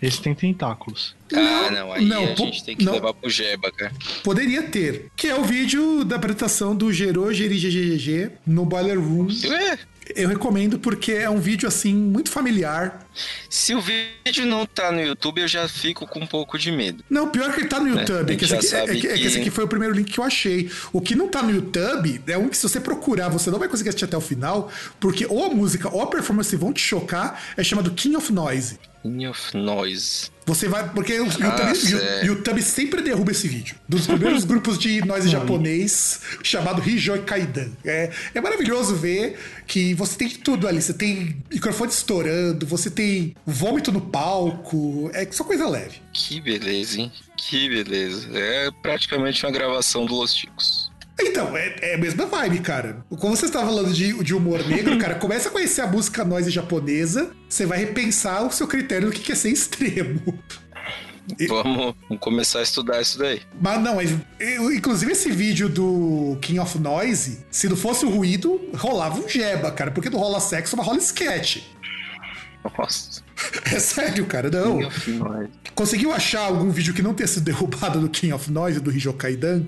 Esse tem tentáculos. Ah, não, aí não, a gente tem que não. levar pro Jeba, cara. Poderia ter. Que é o vídeo da apresentação do Gero GGGG no Boiler Room. Ué, Eu recomendo porque é um vídeo assim muito familiar. se o vídeo não tá no YouTube, eu já fico com um pouco de medo. Não, pior que ele tá no YouTube. a É, que esse aqui, é, que- é que- esse aqui foi o primeiro link que eu achei. O que não tá no YouTube é um que se você procurar, você não vai conseguir assistir até o final, porque ou a música ou a performance vão te chocar, é chamado King of Noise. King of Noise. Você vai. Porque o YouTube, Ah. YouTube sempre derruba esse vídeo. Dos primeiros grupos de noise japonês, chamado Hijoi Kaidan. É, é maravilhoso ver que você tem de tudo ali. Você tem microfone estourando, você tem vômito no palco. É só coisa leve. Que beleza, hein? Que beleza. É praticamente uma gravação do Los Ticos. Então, é, é a mesma vibe, cara. Como você estava falando de, de humor negro, cara, começa a conhecer a música noise japonesa, você vai repensar o seu critério do que é ser extremo. Vamos, vamos começar a estudar isso daí. Mas não, mas eu- inclusive esse vídeo do King of Noise, se não fosse o ruído, rolava um jeba, cara, porque não rola sexo, mas rola sketch. Nossa. É sério, cara, não. King of Noise. Conseguiu achar algum vídeo que não tenha sido derrubado do King of Noise, do Hijo Kaidan?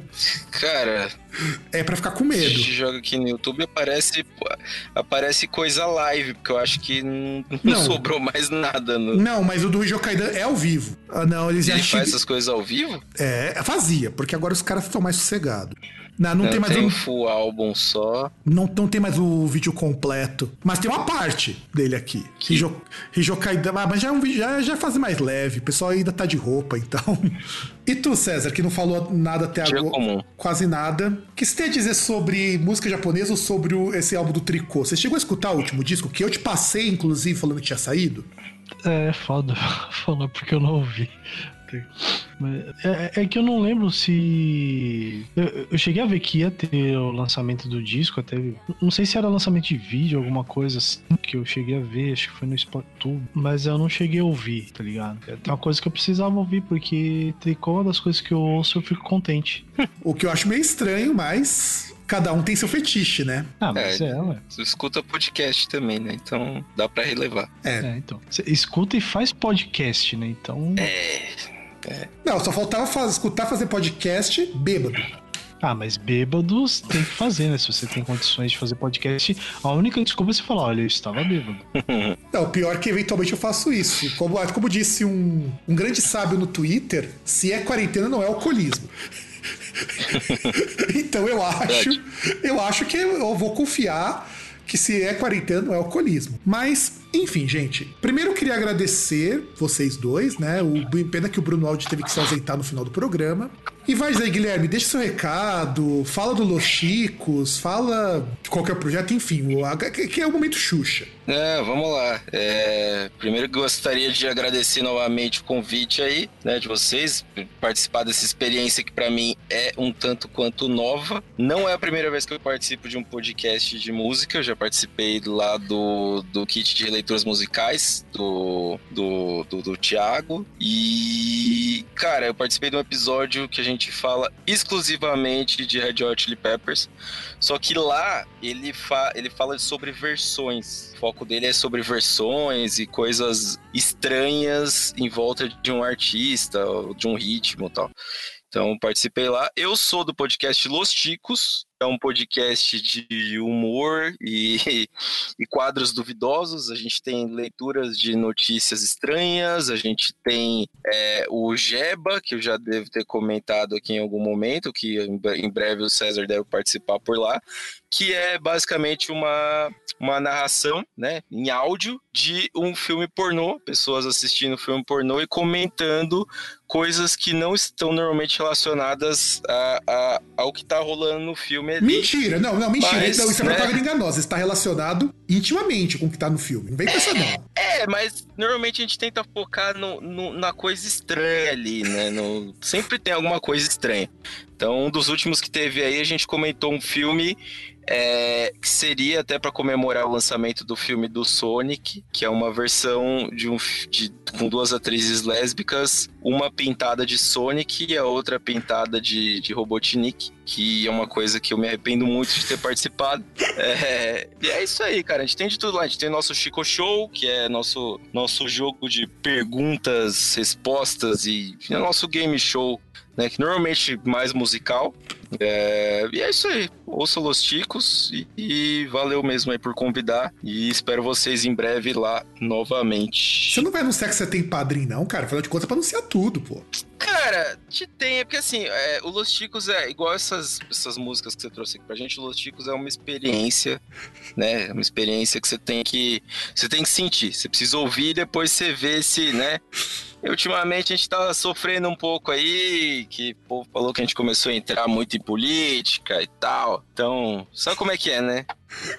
Cara, É pra ficar com a medo. gente joga aqui no YouTube aparece, aparece coisa live, porque eu acho que não, não sobrou mais nada. No... Não, mas o do Hijo Kaidan é ao vivo. Ah, não, eles já Ele chi- faz essas coisas ao vivo? É, fazia, porque agora os caras estão mais sossegados. Não, não Não, tem mais tem um, full álbum só. não, não tem mais o vídeo completo. Mas tem uma parte dele aqui. Hijo, Hijo Kaidan. Ah, mas já é um vídeo, já, já é fase mais leve. O pessoal ainda tá de roupa, então. E tu, César, que não falou nada até Dia agora. comum. Quase nada. O que você tem a dizer sobre música japonesa ou sobre o- esse álbum do Tricô? Você chegou a escutar o último disco? Que eu te passei, inclusive, falando que tinha saído? É foda falar porque eu não ouvi. Mas É, é que eu não lembro se. Eu, eu cheguei a ver que ia ter o lançamento do disco, até. Não sei se era lançamento de vídeo, alguma coisa assim, que eu cheguei a ver, acho que foi no Spotify, mas eu não cheguei a ouvir, tá ligado? É uma coisa que eu precisava ouvir, porque tricô é uma das coisas que eu ouço eu fico contente. O que eu acho meio estranho, mas cada um tem seu fetiche, né? Ah, mas É. é, ué. Você escuta podcast também, né? Então dá pra relevar. É, então. Você escuta e faz podcast, né? Então. É. Não, só faltava faz- escutar fazer podcast bêbado. Ah, mas bêbados tem que fazer, né? Se você tem condições de fazer podcast, a única desculpa é você falar, olha, eu estava bêbado. Não, o pior é que eventualmente eu faço isso. Como, como disse um, um grande sábio no Twitter, se é quarentena não é alcoolismo. então eu acho, eu acho que eu vou confiar que se é quarentena não é alcoolismo. Mas, enfim, gente. Primeiro eu queria agradecer vocês dois, né? O pena que o Bruno Aldi teve que se ausentar no final do programa. E vai aí, Guilherme, deixa seu recado, fala do Los Chicos, fala de qualquer projeto, enfim, que é o momento Xuxa. É, vamos lá. É, primeiro gostaria de agradecer novamente o convite aí, né, de vocês, participar dessa experiência que pra mim é um tanto quanto nova. Não é a primeira vez que eu participo de um podcast de música, eu já participei lá do, do kit de leituras musicais do, do, do, do Thiago. E, cara, eu participei de um episódio que a gente fala exclusivamente de Red Hot Chili Peppers. Só que lá ele, fa ele fala sobre versões. O foco dele é sobre versões e coisas estranhas em volta de um artista, de um ritmo e tal. Então participei lá. Eu sou do podcast Los Ticos, é um podcast de humor e, e quadros duvidosos. A gente tem leituras de notícias estranhas, a gente tem é, o Jeba, que eu já devo ter comentado aqui em algum momento, que em bre- em breve o César deve participar por lá, que é basicamente uma, uma narração né, em áudio de um filme pornô, pessoas assistindo filme pornô e comentando coisas que não estão normalmente relacionadas a, a- ao que tá rolando no filme ali. Mentira, não, não, mentira. Mas, não, isso é né? propaganda enganosa. Está relacionado intimamente com o que tá no filme. Não vem com essa, não. É, mas normalmente a gente tenta focar no, no- na coisa estranha ali, né? No- sempre tem alguma coisa estranha. Então, um dos últimos que teve aí, a gente comentou um filme é, que seria até para comemorar o lançamento do filme do Sonic, que é uma versão de um de- com duas atrizes lésbicas, uma pintada de Sonic e a outra pintada de, de Robotnik, que é uma coisa que eu me arrependo muito de ter participado. É, e é isso aí, cara. A gente tem de tudo lá. A gente tem nosso Chico Show, que é nosso, nosso jogo de perguntas, respostas e é nosso game show, né? Que normalmente mais musical. É, e é isso aí. Ouça Los Ticos e, e valeu mesmo aí por convidar. E espero vocês em breve lá novamente. Você não vai anunciar que você tem padrinho, não, cara. Afinal de contas, é pra anunciar tudo, pô. Cara, te tem, é porque assim, é, o Los Ticos é igual essas, essas músicas que você trouxe aqui pra gente, o Los Ticos é uma experiência, né? É Uma experiência que você tem que. Você tem que sentir. Você precisa ouvir e depois você vê se, né? E, Ultimamente a gente tá sofrendo um pouco aí, que o povo falou que a gente começou a entrar muito em política e tal. Então, sabe como é que é, né?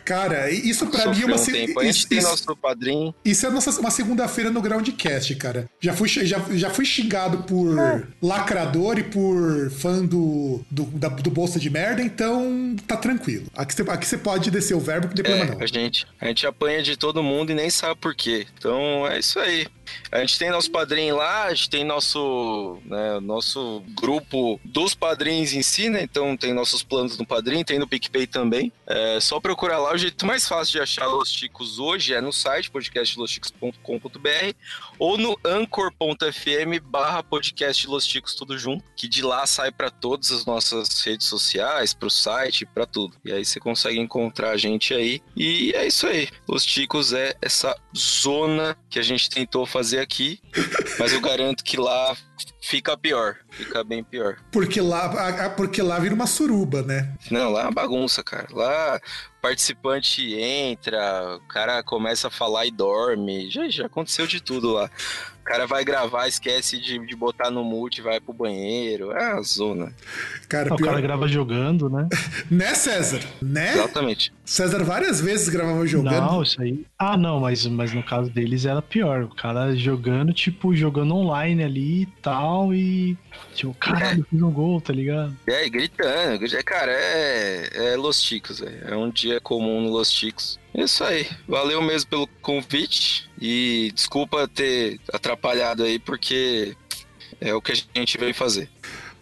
Cara, isso pra mim é Sofreu uma. um se- tempo. A gente Isso, tem isso- nosso padrinho. isso é nossa, uma segunda-feira no Groundcast, cara. Já fui, já, já fui xingado por lacrador e por fã do, do, da- do Bolsa de Merda, então tá tranquilo. Aqui você, aqui pode descer o verbo, que não tem É, problema não. a gente, a gente apanha de todo mundo e nem sabe por quê. Então é isso aí. A gente tem nosso padrinho lá, a gente tem nosso, né, nosso grupo dos padrinhos em si, né? Então tem nossos planos no padrinho, tem no PicPay também. É só procurar lá. O jeito mais fácil de achar Los Chicos hoje é no site podcastlosticos.com.br ou no anchor.fm barra podcast Los tudo junto, que de lá sai para todas as nossas redes sociais, pro site, para tudo. E aí você consegue encontrar a gente aí. E é isso aí. Los Chicos é essa zona que a gente tentou fazer aqui, mas eu garanto que lá fica pior, fica bem pior. Porque lá, porque lá vira uma suruba, né? Não, lá é uma bagunça, cara. Lá participante entra, o cara começa a falar e dorme. Já, já aconteceu de tudo lá. O cara vai gravar, esquece de, de botar no mute, vai pro banheiro. É uma zona. Cara, o pior... cara grava jogando, né? Né, César? Né? Exatamente. César várias vezes gravava jogando. Não, isso aí. Ah, não, mas, mas no caso deles era pior. O cara jogando, tipo, jogando online ali e tal, e. Tipo, caralho, fiz um gol, tá ligado? E aí, gritando. Cara, é, é Los Ticos, velho. É um dia comum no Los Ticos. Isso aí. Valeu mesmo pelo convite. E desculpa ter atrapalhado aí, porque é o que a gente veio fazer.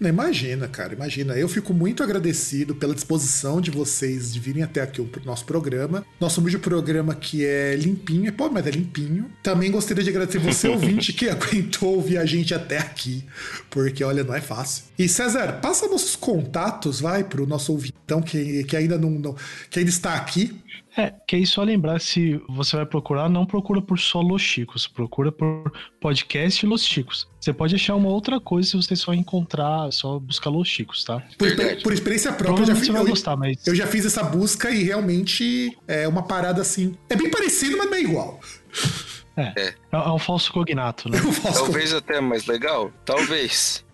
Não, imagina, cara, imagina. Eu fico muito agradecido pela disposição de vocês de virem até aqui o nosso programa. Nosso humilde programa que é limpinho, é pobre, mas é limpinho. Também gostaria de agradecer você, ouvinte, que aguentou ouvir a gente até aqui, porque olha, não é fácil. E César, passa nossos contatos, vai, pro nosso ouvintão que, que ainda não, não que ainda está aqui. É, que aí só lembrar se você vai procurar, não procura por só Los Chicos, procura por podcast Los Chicos. Você pode achar uma outra coisa se você só encontrar, só buscar Los Chicos, tá? Por, por experiência própria, eu já, fiz, você vai eu, gostar, mas eu já fiz essa busca e realmente é uma parada assim. É bem parecido, mas não é igual. é, é. é um falso cognato, né? Eu faço Talvez até mais legal. Talvez.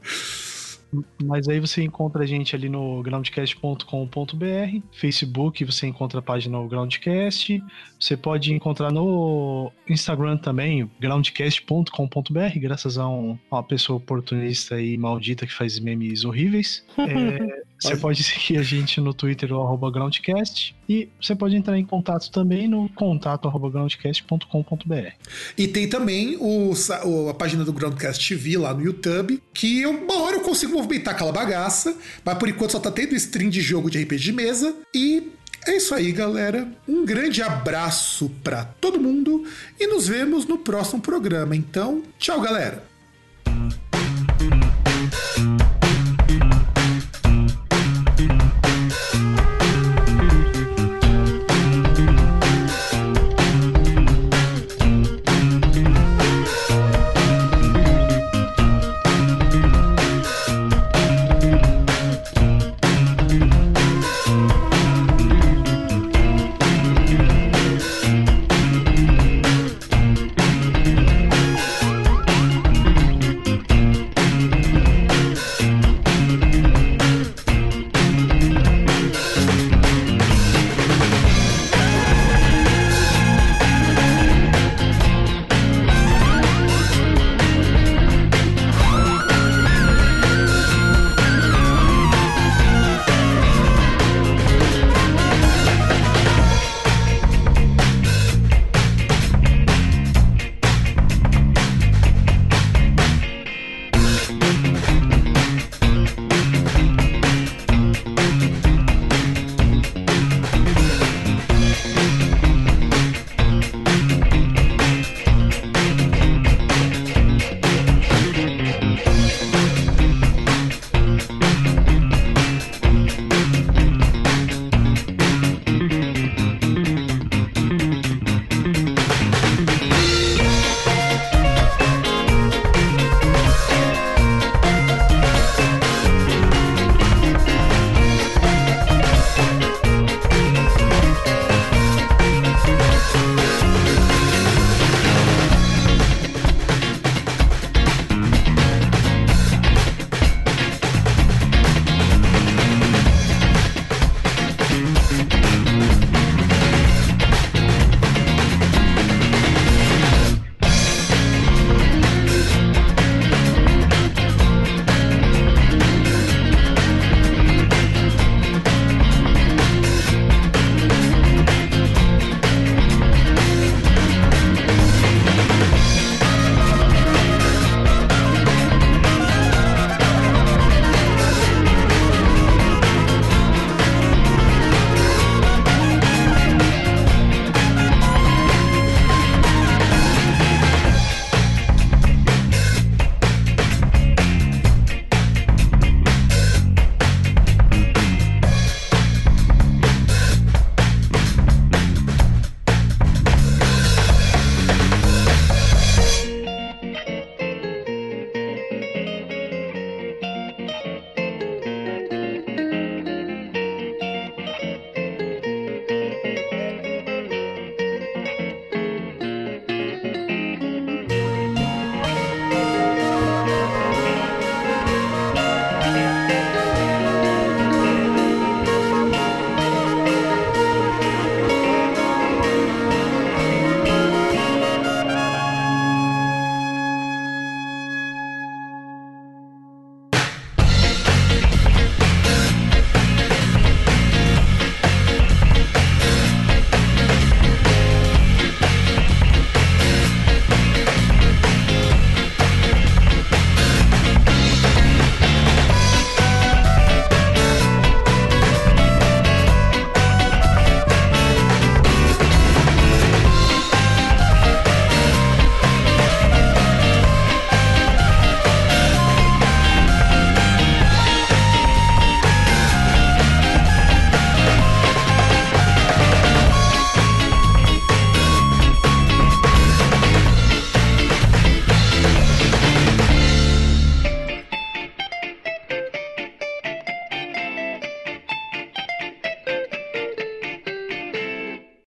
Mas aí você encontra a gente ali no groundcast.com.br, Facebook você encontra a página no Groundcast, você pode encontrar no Instagram também, groundcast.com.br, graças a um- uma pessoa oportunista e maldita que faz memes horríveis. É, você pode seguir a gente no Twitter, o arroba Groundcast, e você pode entrar em contato também no contato arroba groundcast.com.br. E tem também o, a página do Groundcast TV lá no YouTube, que eu- uma hora eu consigo movimentar aquela bagaça, mas por enquanto só tá tendo stream de jogo de RPG de mesa. E é isso aí, galera. Um grande abraço pra todo mundo e nos vemos no próximo programa. Então, tchau, galera.